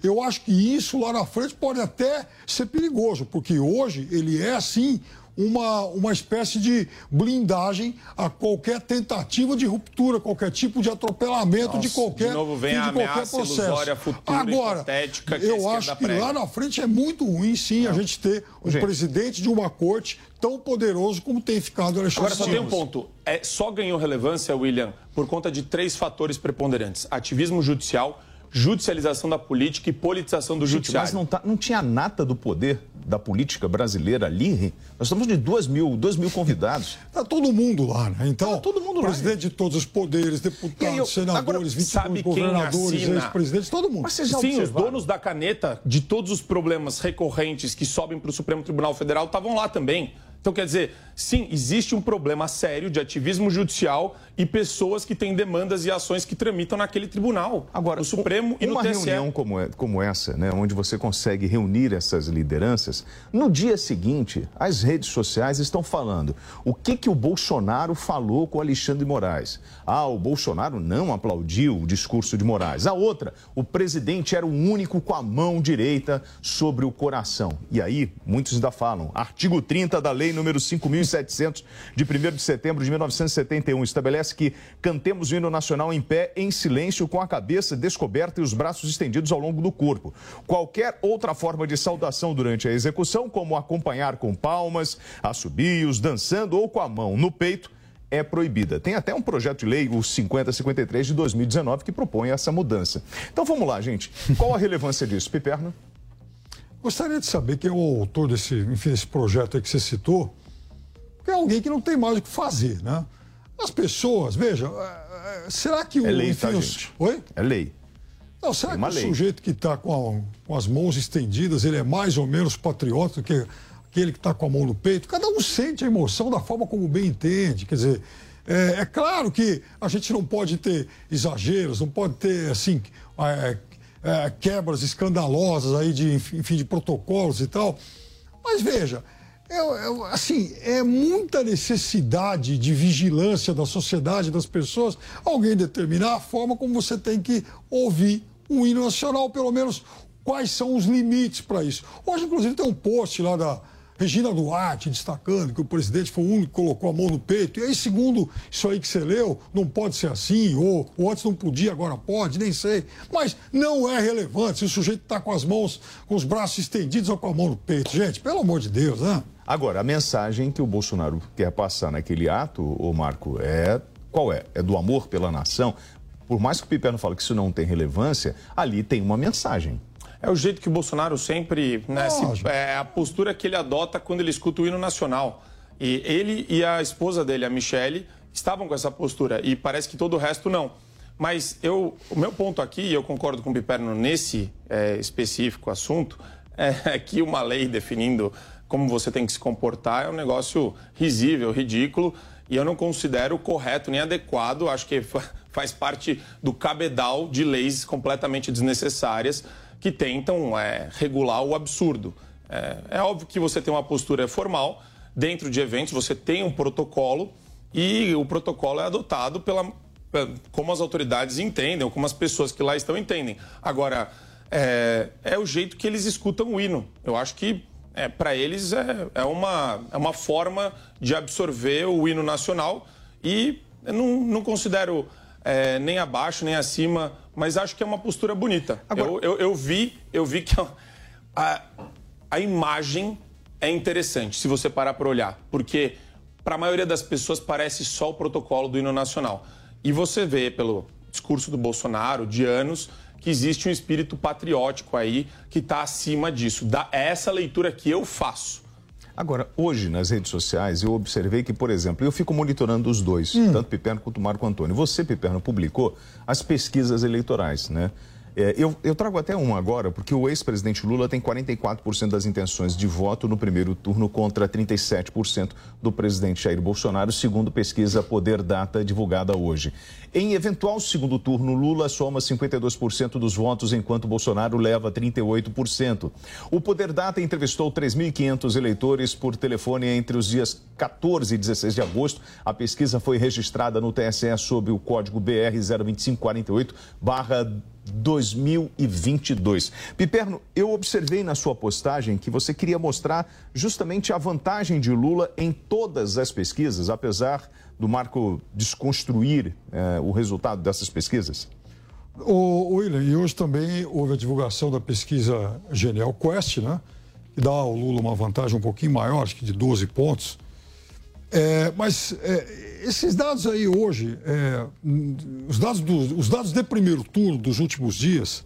Eu acho que isso lá na frente pode até ser perigoso, porque hoje ele é, assim, uma, uma espécie de blindagem a qualquer tentativa de ruptura, qualquer tipo de atropelamento Nossa, de qualquer, de novo vem de a qualquer ameaça processo. futura, Agora, eu acho que prega. lá na frente é muito ruim, sim, a gente ter um Gente. presidente de uma corte tão poderoso como tem ficado o Alexandre Agora, só tem um ponto. É, só ganhou relevância, William, por conta de três fatores preponderantes: ativismo judicial, judicialização da política e politização do Gente, judiciário. mas não, tá, não tinha nata do poder da política brasileira ali. Nós estamos de duas mil, dois mil convidados. Está [LAUGHS] todo mundo lá, né? Então, Tá todo mundo lá. presidente de todos os poderes, deputados, eu- senadores, agora, 22 Sabe quem governadores, assina? ex-presidentes, todo mundo. Mas vocês já Sim, os donos da caneta de todos os problemas recorrentes que sobem para o Supremo Tribunal Federal estavam lá também. Então, quer dizer, sim, existe um problema sério de ativismo judicial e pessoas que têm demandas e ações que tramitam naquele tribunal, Agora, no Supremo e no uma TSE. reunião como, é- como essa, né, onde você consegue reunir essas lideranças, no dia seguinte, as redes sociais estão falando o que, que o Bolsonaro falou com o Alexandre Moraes. Ah, o Bolsonaro não aplaudiu o discurso de Moraes. A outra, o presidente era o único com a mão direita sobre o coração. E aí, muitos ainda falam, artigo 30 da lei número 5.700, de 1 de setembro de 1971, estabelece que cantemos o hino nacional em pé, em silêncio, com a cabeça descoberta e os braços estendidos ao longo do corpo. Qualquer outra forma de saudação durante a execução, como acompanhar com palmas, assobios, dançando ou com a mão no peito, é proibida. Tem até um projeto de lei, o 5053 de 2019, que propõe essa mudança. Então vamos lá, gente. Qual a relevância disso, Piperno? Gostaria de saber quem é o autor desse, enfim, desse projeto que você citou, é alguém que não tem mais o que fazer, né? As pessoas, veja, é, é, será que o. É lei, enfim, tá, os-? Oi? É lei. Não, será Tem que o lei. sujeito que está com, com as mãos estendidas, ele é mais ou menos patriota do que aquele que está com a mão no peito? Cada um sente a emoção da forma como bem entende. Quer dizer, é, é claro que a gente não pode ter exageros, não pode ter, assim, é, é, quebras escandalosas aí de, enfim, de protocolos e tal. Mas veja, eu- eu, assim, é muita necessidade de vigilância da sociedade, das pessoas, alguém determinar a forma como você tem que ouvir o hino nacional, pelo menos quais são os limites para isso. Hoje, inclusive, tem um post lá da Regina Duarte destacando que o presidente foi o único que colocou a mão no peito. E aí, segundo isso aí que você leu, não pode ser assim, ou, ou antes não podia, agora pode, nem sei. Mas não é relevante se o sujeito está com as mãos, com os braços estendidos ou com a mão no peito. Gente, pelo amor de Deus, né? Agora, a mensagem que o Bolsonaro quer passar naquele ato, ô Marco, é qual é? É do amor pela nação. Por mais que o Piperno fale que isso não tem relevância, ali tem uma mensagem. É o jeito que o Bolsonaro sempre. Né, se- é a postura que ele adota quando ele escuta o hino nacional. E ele e a esposa dele, a Michele, estavam com essa postura. E parece que todo o resto não. Mas eu, o meu ponto aqui, e eu concordo com o Piperno nesse é, específico assunto, [LAUGHS] é que uma lei definindo como você tem que se comportar é um negócio risível, ridículo. E eu não considero correto nem adequado. Acho que fa- faz parte do cabedal de leis completamente desnecessárias que tentam é, regular o absurdo. É, é óbvio que você tem uma postura formal, dentro de eventos você tem um protocolo e o protocolo é adotado pela, pe- como as autoridades entendem, como as pessoas que lá estão entendem. Agora, é, é o jeito que eles escutam o hino. Eu acho que é, para eles é, é, uma, é uma forma de absorver o hino nacional e não, não considero é, nem abaixo nem acima, mas acho que é uma postura bonita. Eu, eu, eu vi, eu vi que a, a imagem é interessante se você parar para olhar, porque para a maioria das pessoas parece só o protocolo do hino nacional. E você vê pelo discurso do Bolsonaro de anos que existe um espírito patriótico aí que está acima disso. Da, é essa leitura que eu faço. Agora, hoje nas redes sociais, eu observei que, por exemplo, eu fico monitorando os dois, tanto Piperno quanto Marco Antônio. Você, Piperno, publicou as pesquisas eleitorais, né? É, eu, eu, trago até um agora, porque o ex-presidente Lula tem 44% das intenções de voto no primeiro turno contra 37% do presidente Jair Bolsonaro, segundo pesquisa Poder Data divulgada hoje. Em eventual segundo turno, Lula soma 52% dos votos, enquanto Bolsonaro leva 38%. O Poder Data entrevistou 3.500 eleitores por telefone entre os dias 14 e 16 de agosto. A pesquisa foi registrada no TSE sob o código BR 02548 2022. Piperno, eu observei na sua postagem que você queria mostrar justamente a vantagem de Lula em todas as pesquisas, apesar do Marco desconstruir eh, o resultado dessas pesquisas. O William, e hoje também houve a divulgação da pesquisa Genial Quest, né? Que dá ao Lula uma vantagem um pouquinho maior, acho que de 12 pontos. É, mas é, esses dados aí hoje, é, os, dados do, os dados de primeiro turno dos últimos dias,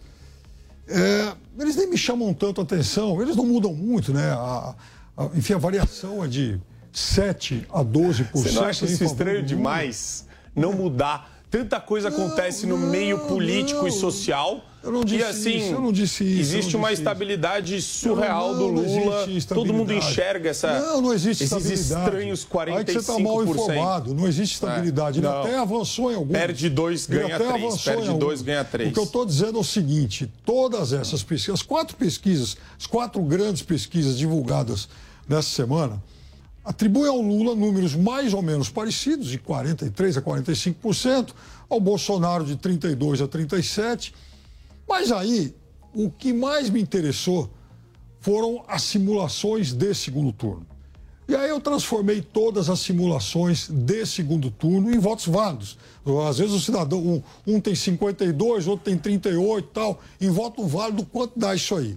é, eles nem me chamam tanto a atenção, eles não mudam muito, né? A, a, enfim, a variação é de 7 a 12%. Você não acha isso estranho demais? Não mudar Tanta coisa acontece não, no meio político não. e social. Eu não disse e assim, isso, eu não disse isso. Existe uma estabilidade surreal do Lula. Todo mundo enxerga essa, não, não existe esses estranhos 45%. Aí você está mal informado. Não existe estabilidade. É, Ele até avançou em alguns. Perde dois, ganha três. Perde dois, ganha três. O que eu estou dizendo é o seguinte: todas essas pesquisas, as quatro pesquisas, as quatro grandes pesquisas divulgadas nessa semana, atribui ao Lula números mais ou menos parecidos, de 43% a 45%, ao Bolsonaro de 32% a 37%. Mas aí, o que mais me interessou foram as simulações de segundo turno. E aí eu transformei todas as simulações de segundo turno em votos válidos. Às vezes o cidadão, um, um tem 52, outro tem 38 e tal, em voto válido, quanto dá isso aí?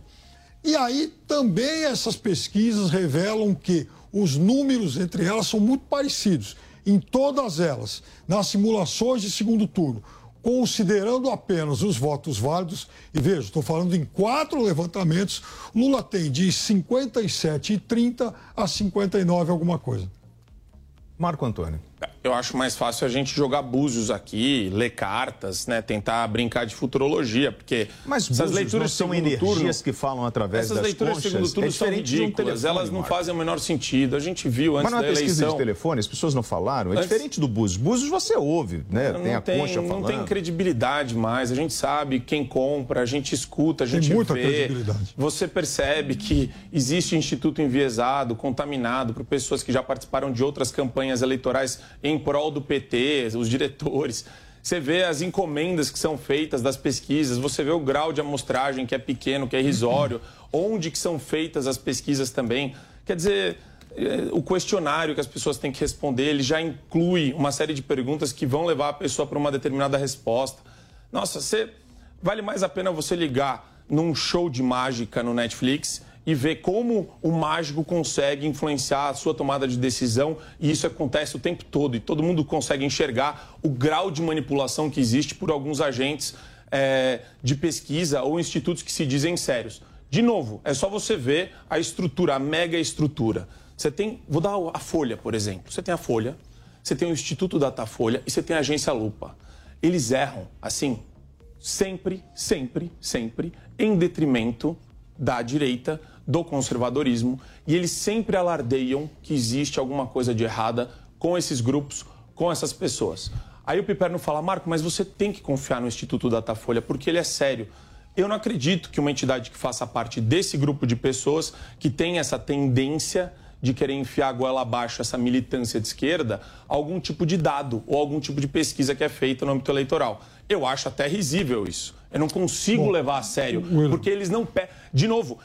E aí também essas pesquisas revelam que os números entre elas são muito parecidos. Em todas elas, nas simulações de segundo turno, considerando apenas os votos válidos, e veja, estou falando em quatro levantamentos, Lula tem de 57,30 a 59 alguma coisa. Marco Antônio. Eu acho mais fácil a gente jogar búzios aqui, ler cartas, né, tentar brincar de futurologia, porque Mas essas leituras são energias turno, que falam através essas das leituras conchas, segundo turno é são ridículas, um elas não Marco. fazem o menor sentido. A gente viu antes Mas não é da pesquisa eleição. de telefone, as pessoas não falaram. É Antes- diferente do Búzios. Búzios você ouve, né? Não tem a tem, concha não falando. tem credibilidade mais. A gente sabe quem compra, a gente escuta, a Tem gente muita vê. credibilidade. Você percebe que existe instituto enviesado, contaminado por pessoas que já participaram de outras campanhas eleitorais em prol do PT, os diretores. Você vê as encomendas que são feitas das pesquisas, você vê o grau de amostragem que é pequeno, que é irrisório, onde que são feitas as pesquisas também. Quer dizer, eh, o questionário que as pessoas têm que responder, ele já inclui uma série de perguntas que vão levar a pessoa para uma determinada resposta. Nossa, você vale mais a pena você ligar num show de mágica no Netflix e ver como o mágico consegue influenciar a sua tomada de decisão e isso acontece o tempo todo e todo mundo consegue enxergar o grau de manipulação que existe por alguns agentes eh, de pesquisa ou institutos que se dizem sérios. De novo, é só você ver a estrutura, a mega estrutura. Você tem, vou dar a Folha, por exemplo. Você tem a Folha, você tem o Instituto Datafolha e você tem a Agência Lupa. Eles erram, assim, sempre, sempre, sempre, em detrimento da direita, do conservadorismo, e eles sempre alardeiam que existe alguma coisa de errada com esses grupos, com essas pessoas. Aí o Piperno fala, Marco, mas você tem que confiar no Instituto Datafolha, porque ele é sério. Eu não acredito que uma entidade que faça parte desse grupo de pessoas que tem essa tendência de querer enfiar a goela abaixo essa militância de esquerda, algum tipo de dado ou algum tipo de pesquisa que é feita no âmbito eleitoral. Eu acho até risível isso. Eu não consigo levar a sério, porque eles não... pe- De novo,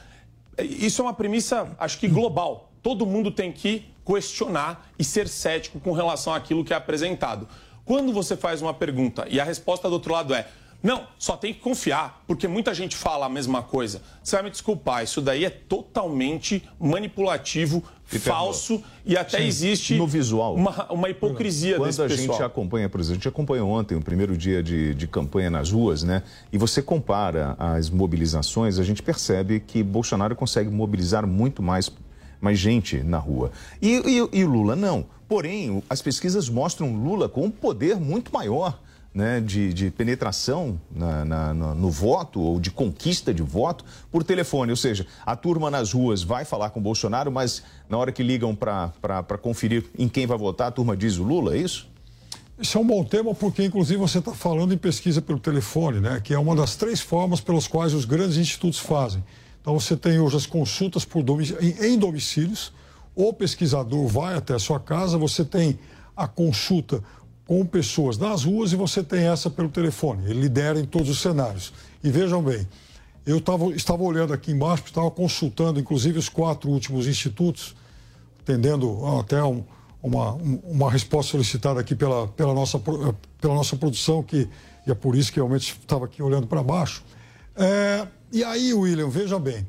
isso é uma premissa, acho que global. Todo mundo tem que questionar e ser cético com relação àquilo que é apresentado. Quando você faz uma pergunta e a resposta do outro lado é não, só tem que confiar, porque muita gente fala a mesma coisa. Você vai me desculpar, isso daí é totalmente manipulativo, falso e até Sim, existe no visual. uma, uma hipocrisia Quando desse a pessoal. gente acompanha, por exemplo, a gente acompanhou ontem o primeiro dia de, de campanha nas ruas, né? E você compara as mobilizações, a gente percebe que Bolsonaro consegue mobilizar muito mais, mais gente na rua. E, e, e o Lula não. Porém, as pesquisas mostram Lula com um poder muito maior. Né, de, de penetração na, na, no, voto ou de conquista de voto por telefone. Ou seja, a turma nas ruas vai falar com o Bolsonaro, mas na hora que ligam para conferir em quem vai votar, a turma diz o Lula, é isso? Isso é um bom tema porque, inclusive, você está falando em pesquisa pelo telefone, né? Que é uma das três formas pelas quais os grandes institutos fazem. Então, você tem hoje as consultas por domic... em domicílios, o pesquisador vai até a sua casa, você tem a consulta com pessoas nas ruas e você tem essa pelo telefone. Ele lidera em todos os cenários. E vejam bem, eu tava, estava olhando aqui embaixo, estava consultando, inclusive, os quatro últimos institutos, atendendo até um, uma, uma resposta solicitada aqui pela, pela, nossa, pela nossa produção, que e é por isso que realmente estava aqui olhando para baixo. É, e aí, William, veja bem,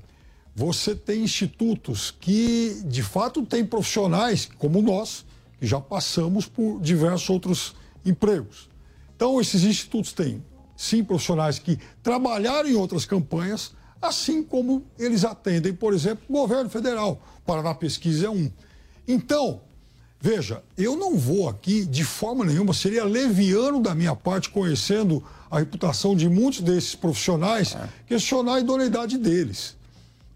você tem institutos que, de fato, têm profissionais como nós, já passamos por diversos outros empregos. Então, esses institutos têm, sim, profissionais que trabalharam em outras campanhas, assim como eles atendem, por exemplo, o governo federal. Paraná Pesquisa é um. Então, veja, eu não vou aqui, de forma nenhuma, seria leviano da minha parte, conhecendo a reputação de muitos desses profissionais, é. questionar a idoneidade deles.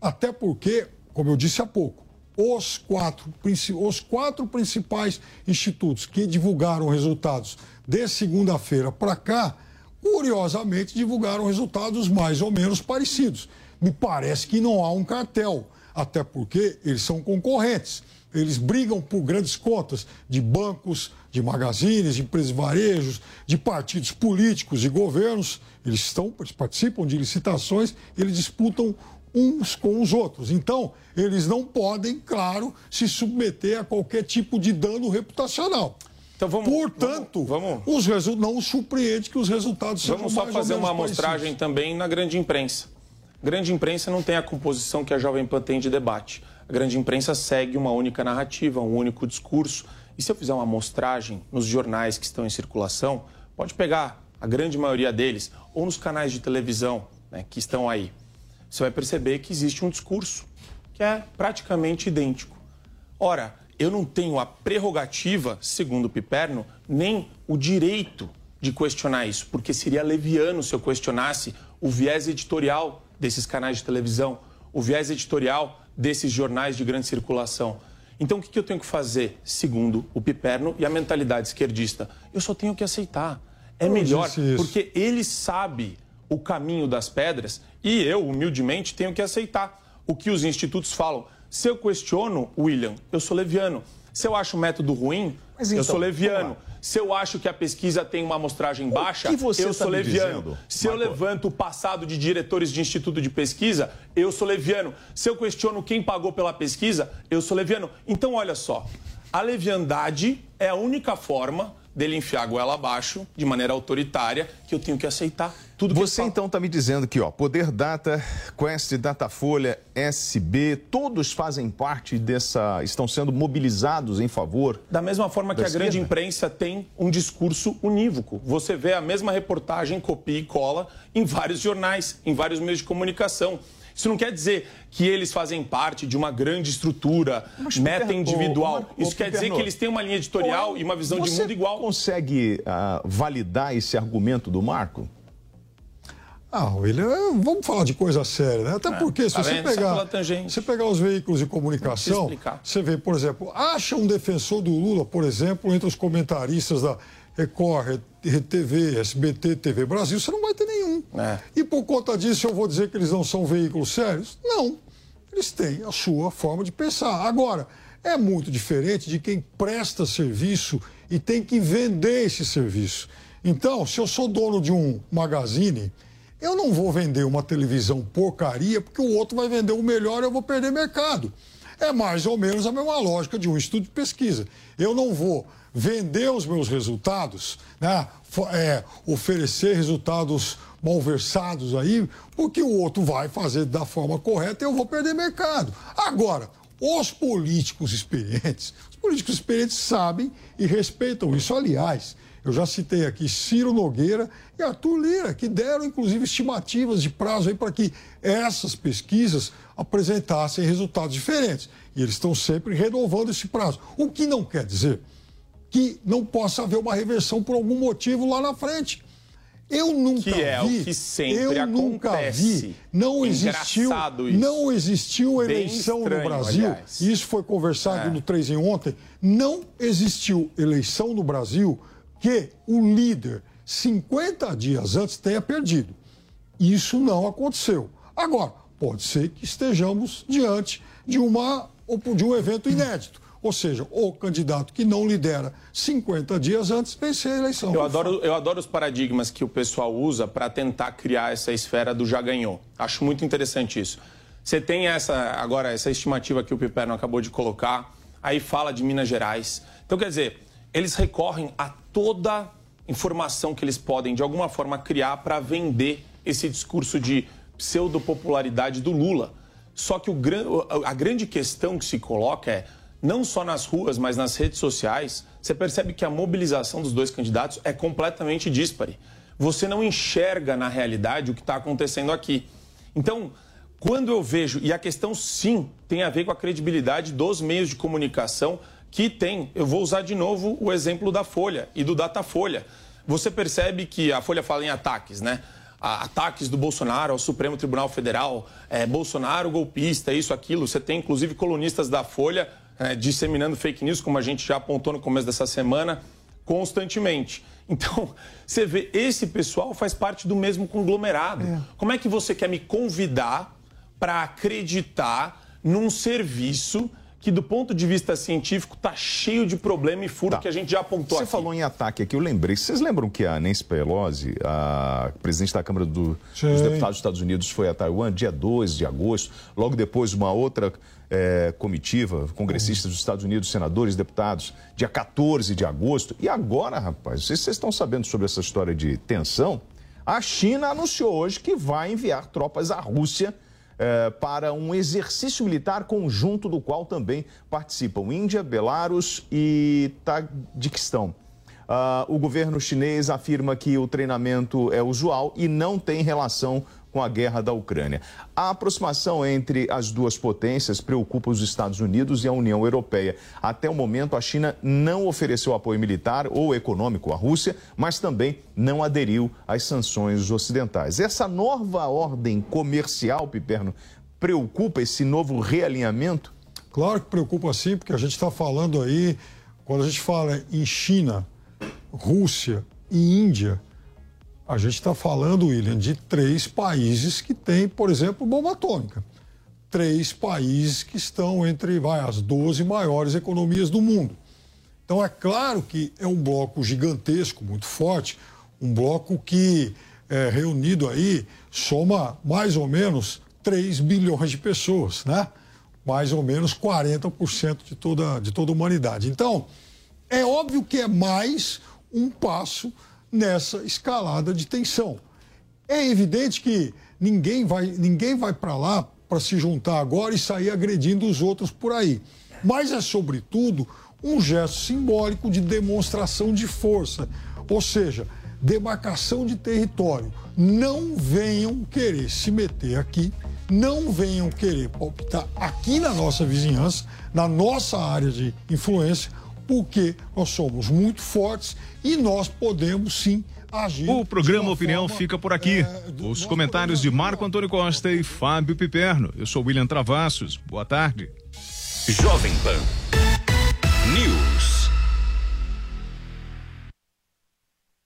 Até porque, como eu disse há pouco, os quatro, os quatro principais institutos que divulgaram resultados de segunda-feira para cá, curiosamente divulgaram resultados mais ou menos parecidos. Me parece que não há um cartel, até porque eles são concorrentes. Eles brigam por grandes contas de bancos, de magazines, de empresas de varejos, de partidos políticos e governos. Eles, estão, eles participam de licitações, eles disputam uns com os outros. Então, eles não podem, claro, se submeter a qualquer tipo de dano reputacional. Então vamos, Portanto, vamos, vamos. Os resu... não surpreende que os resultados sejam Vamos só fazer uma amostragem também na grande imprensa. A grande imprensa não tem a composição que a Jovem Pan tem de debate. A grande imprensa segue uma única narrativa, um único discurso. E se eu fizer uma amostragem nos jornais que estão em circulação, pode pegar a grande maioria deles, ou nos canais de televisão né, que estão aí você vai perceber que existe um discurso que é praticamente idêntico. Ora, eu não tenho a prerrogativa, segundo o Piperno, nem o direito de questionar isso, porque seria leviano se eu questionasse o viés editorial desses canais de televisão, o viés editorial desses jornais de grande circulação. Então, o que eu tenho que fazer, segundo o Piperno e a mentalidade esquerdista? Eu só tenho que aceitar. É melhor, porque ele sabe o caminho das pedras e eu, humildemente, tenho que aceitar o que os institutos falam. Se eu questiono, William, eu sou leviano. Se eu acho o método ruim, então, eu sou leviano. Se eu acho que a pesquisa tem uma amostragem baixa, eu tá sou leviano. Dizendo, Se eu levanto o passado de diretores de instituto de pesquisa, eu sou leviano. Se eu questiono quem pagou pela pesquisa, eu sou leviano. Então, olha só, a leviandade é a única forma dele enfiar a goela abaixo de maneira autoritária que eu tenho que aceitar tudo que Você então está me dizendo que ó, Poder Data, Quest, Datafolha, SB, todos fazem parte dessa. estão sendo mobilizados em favor. Da mesma forma que a esquerda? grande imprensa tem um discurso unívoco. Você vê a mesma reportagem, copia e cola em vários jornais, em vários meios de comunicação. Isso não quer dizer que eles fazem parte de uma grande estrutura, Mas, meta individual. Isso quer dizer que eles têm uma linha editorial e uma visão de mundo igual. Você consegue uh, validar esse argumento do Marco? Ah, William, vamos falar de coisa séria, né? Até é, porque se tá você pegar, você pegar os veículos de comunicação, você vê, por exemplo, acha um defensor do Lula, por exemplo, entre os comentaristas da Record, RTV, SBT, TV Brasil, você não vai ter nenhum. É. E por conta disso eu vou dizer que eles não são veículos sérios? Não. Eles têm a sua forma de pensar. Agora, é muito diferente de quem presta serviço e tem que vender esse serviço. Então, se eu sou dono de um magazine, eu não vou vender uma televisão porcaria porque o outro vai vender o melhor e eu vou perder mercado. É mais ou menos a mesma lógica de um estudo de pesquisa. Eu não vou vender os meus resultados, né? É, oferecer resultados malversados aí, porque o outro vai fazer da forma correta e eu vou perder mercado. Agora, os políticos experientes, os políticos experientes sabem e respeitam isso. Aliás, eu já citei aqui Ciro Nogueira e Arthur Lira, que deram inclusive estimativas de prazo aí para que essas pesquisas apresentassem resultados diferentes. E eles estão sempre renovando esse prazo. O que não quer dizer que não possa haver uma reversão por algum motivo lá na frente. Eu nunca Que é vi, o que sempre eu nunca acontece. vi, não existiu, isso. não existiu eleição estranho, no Brasil. aliás. Isso foi conversado É. no 3 em ontem. Não existiu eleição no Brasil que o líder 50 dias antes tenha perdido. Isso não aconteceu. Agora, pode ser que estejamos diante de, uma, de um evento inédito. Ou seja, o candidato que não lidera 50 dias antes vencer a eleição. Eu adoro, eu adoro os paradigmas que o pessoal usa para tentar criar essa esfera do já ganhou. Acho muito interessante isso. Você tem essa agora essa estimativa que o Piperno acabou de colocar, aí fala de Minas Gerais. Então, quer dizer, eles recorrem a toda informação que eles podem, de alguma forma, criar para vender esse discurso de pseudopopularidade do Lula. Só que o, a grande questão que se coloca é, não só nas ruas, mas nas redes sociais, você percebe que a mobilização dos dois candidatos é completamente díspare. Você não enxerga na realidade o que está acontecendo aqui. Então, quando eu vejo, e a questão sim tem a ver com a credibilidade dos meios de comunicação que tem, eu vou usar de novo o exemplo da Folha e do Datafolha. Você percebe que a Folha fala em ataques, né? Ataques do Bolsonaro ao Supremo Tribunal Federal, é, Bolsonaro golpista, isso, aquilo. Você tem inclusive colunistas da Folha é, disseminando fake news, como a gente já apontou no começo dessa semana, constantemente. Então, [LAUGHS] você vê, esse pessoal faz parte do mesmo conglomerado. Como é que você quer me convidar para acreditar num serviço que, do ponto de vista científico, está cheio de problema e furo que a gente já apontou Você aqui? falou em ataque aqui, eu lembrei. Vocês lembram que a Nancy Pelosi, a presidente da Câmara do- dos Deputados dos Estados Unidos, foi a Taiwan dia 2 de agosto. Logo depois, uma outra eh, comitiva, congressistas dos Estados Unidos, senadores, deputados, dia 14 de agosto. E agora, rapaz, vocês estão sabendo sobre essa história de tensão. A China anunciou hoje que vai enviar tropas à Rússia eh, para um exercício militar conjunto do qual também participam Índia, Belarus e Tajiquistão. Ah, o governo chinês afirma que o treinamento é usual e não tem relação com a guerra da Ucrânia. A aproximação entre as duas potências preocupa os Estados Unidos e a União Europeia. Até o momento, a China não ofereceu apoio militar ou econômico à Rússia, mas também não aderiu às sanções ocidentais. Essa nova ordem comercial, Piperno, preocupa esse novo realinhamento? Claro que preocupa sim, porque a gente está falando aí, quando a gente fala em China, Rússia e Índia, a gente está falando, William, de três países que têm, por exemplo, bomba atômica. Três países que estão entre vai, as 12 maiores economias do mundo. Então é claro que é um bloco gigantesco, muito forte, um bloco que, é, reunido aí, soma mais ou menos 3 bilhões de pessoas, né? Mais ou menos 40% de toda, de toda a humanidade. Então, é óbvio que é mais um passo nessa escalada de tensão. É evidente que ninguém vai, ninguém vai para lá para se juntar agora e sair agredindo os outros por aí. Mas é, sobretudo, um gesto simbólico de demonstração de força, ou seja, demarcação de território. Não venham querer se meter aqui, não venham querer palpitar aqui na nossa vizinhança, na nossa área de influência, porque nós somos muito fortes e nós podemos sim agir. O programa Opinião fica por aqui. Os comentários de Marco Antônio Costa e Fábio Piperno. Eu sou William Travassos. Boa tarde. Jovem Pan News.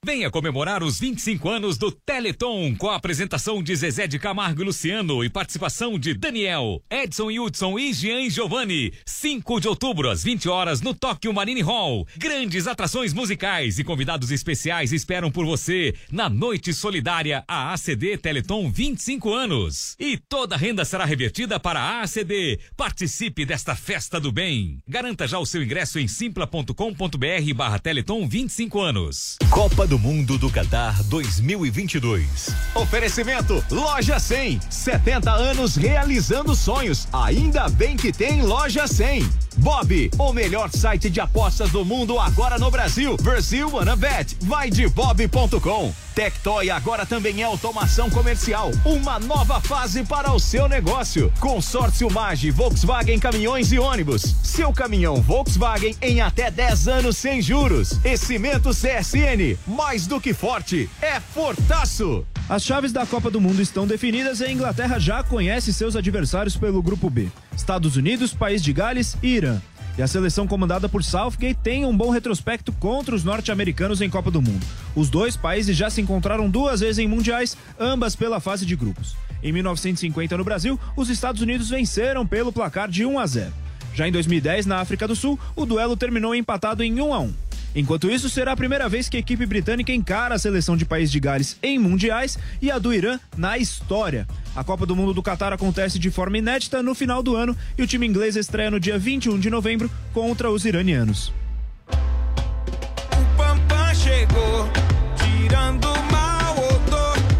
Venha comemorar os 25 anos do Teleton com a apresentação de Zezé de Camargo e Luciano e participação de Daniel, Edson Hudson e Jean Giovanni. 5 de outubro às 20 horas no Tóquio Marine Hall. Grandes atrações musicais e convidados especiais esperam por você na Noite Solidária a ACD Teleton 25 anos. E toda a renda será revertida para a ACD. Participe desta festa do bem. Garanta já o seu ingresso em simpla.com.br barra Teleton 25 anos. Copa do Mundo do Qatar 2022. Oferecimento Loja 100. 70 anos realizando sonhos. Ainda bem que tem Loja 100. Bob, o melhor site de apostas do mundo agora no Brasil. Brasil Bet. Vai de bob.com. Tectoy agora também é automação comercial. Uma nova fase para o seu negócio. Consórcio Mage, Volkswagen Caminhões e Ônibus. Seu caminhão Volkswagen em até 10 anos sem juros. E Cimento CSN. Mais do que forte, é fortaço. As chaves da Copa do Mundo estão definidas e a Inglaterra já conhece seus adversários pelo grupo B: Estados Unidos, País de Gales e Irã. E a seleção comandada por Southgate tem um bom retrospecto contra os norte-americanos em Copa do Mundo. Os dois países já se encontraram duas vezes em mundiais, ambas pela fase de grupos. Em 1950, no Brasil, os Estados Unidos venceram pelo placar de 1 a 0. Já em 2010, na África do Sul, o duelo terminou empatado em 1 a 1. Enquanto isso, será a primeira vez que a equipe britânica encara a seleção de País de Gales em mundiais e a do Irã na história. A Copa do Mundo do Catar acontece de forma inédita no final do ano e o time inglês estreia no dia 21 de novembro contra os iranianos.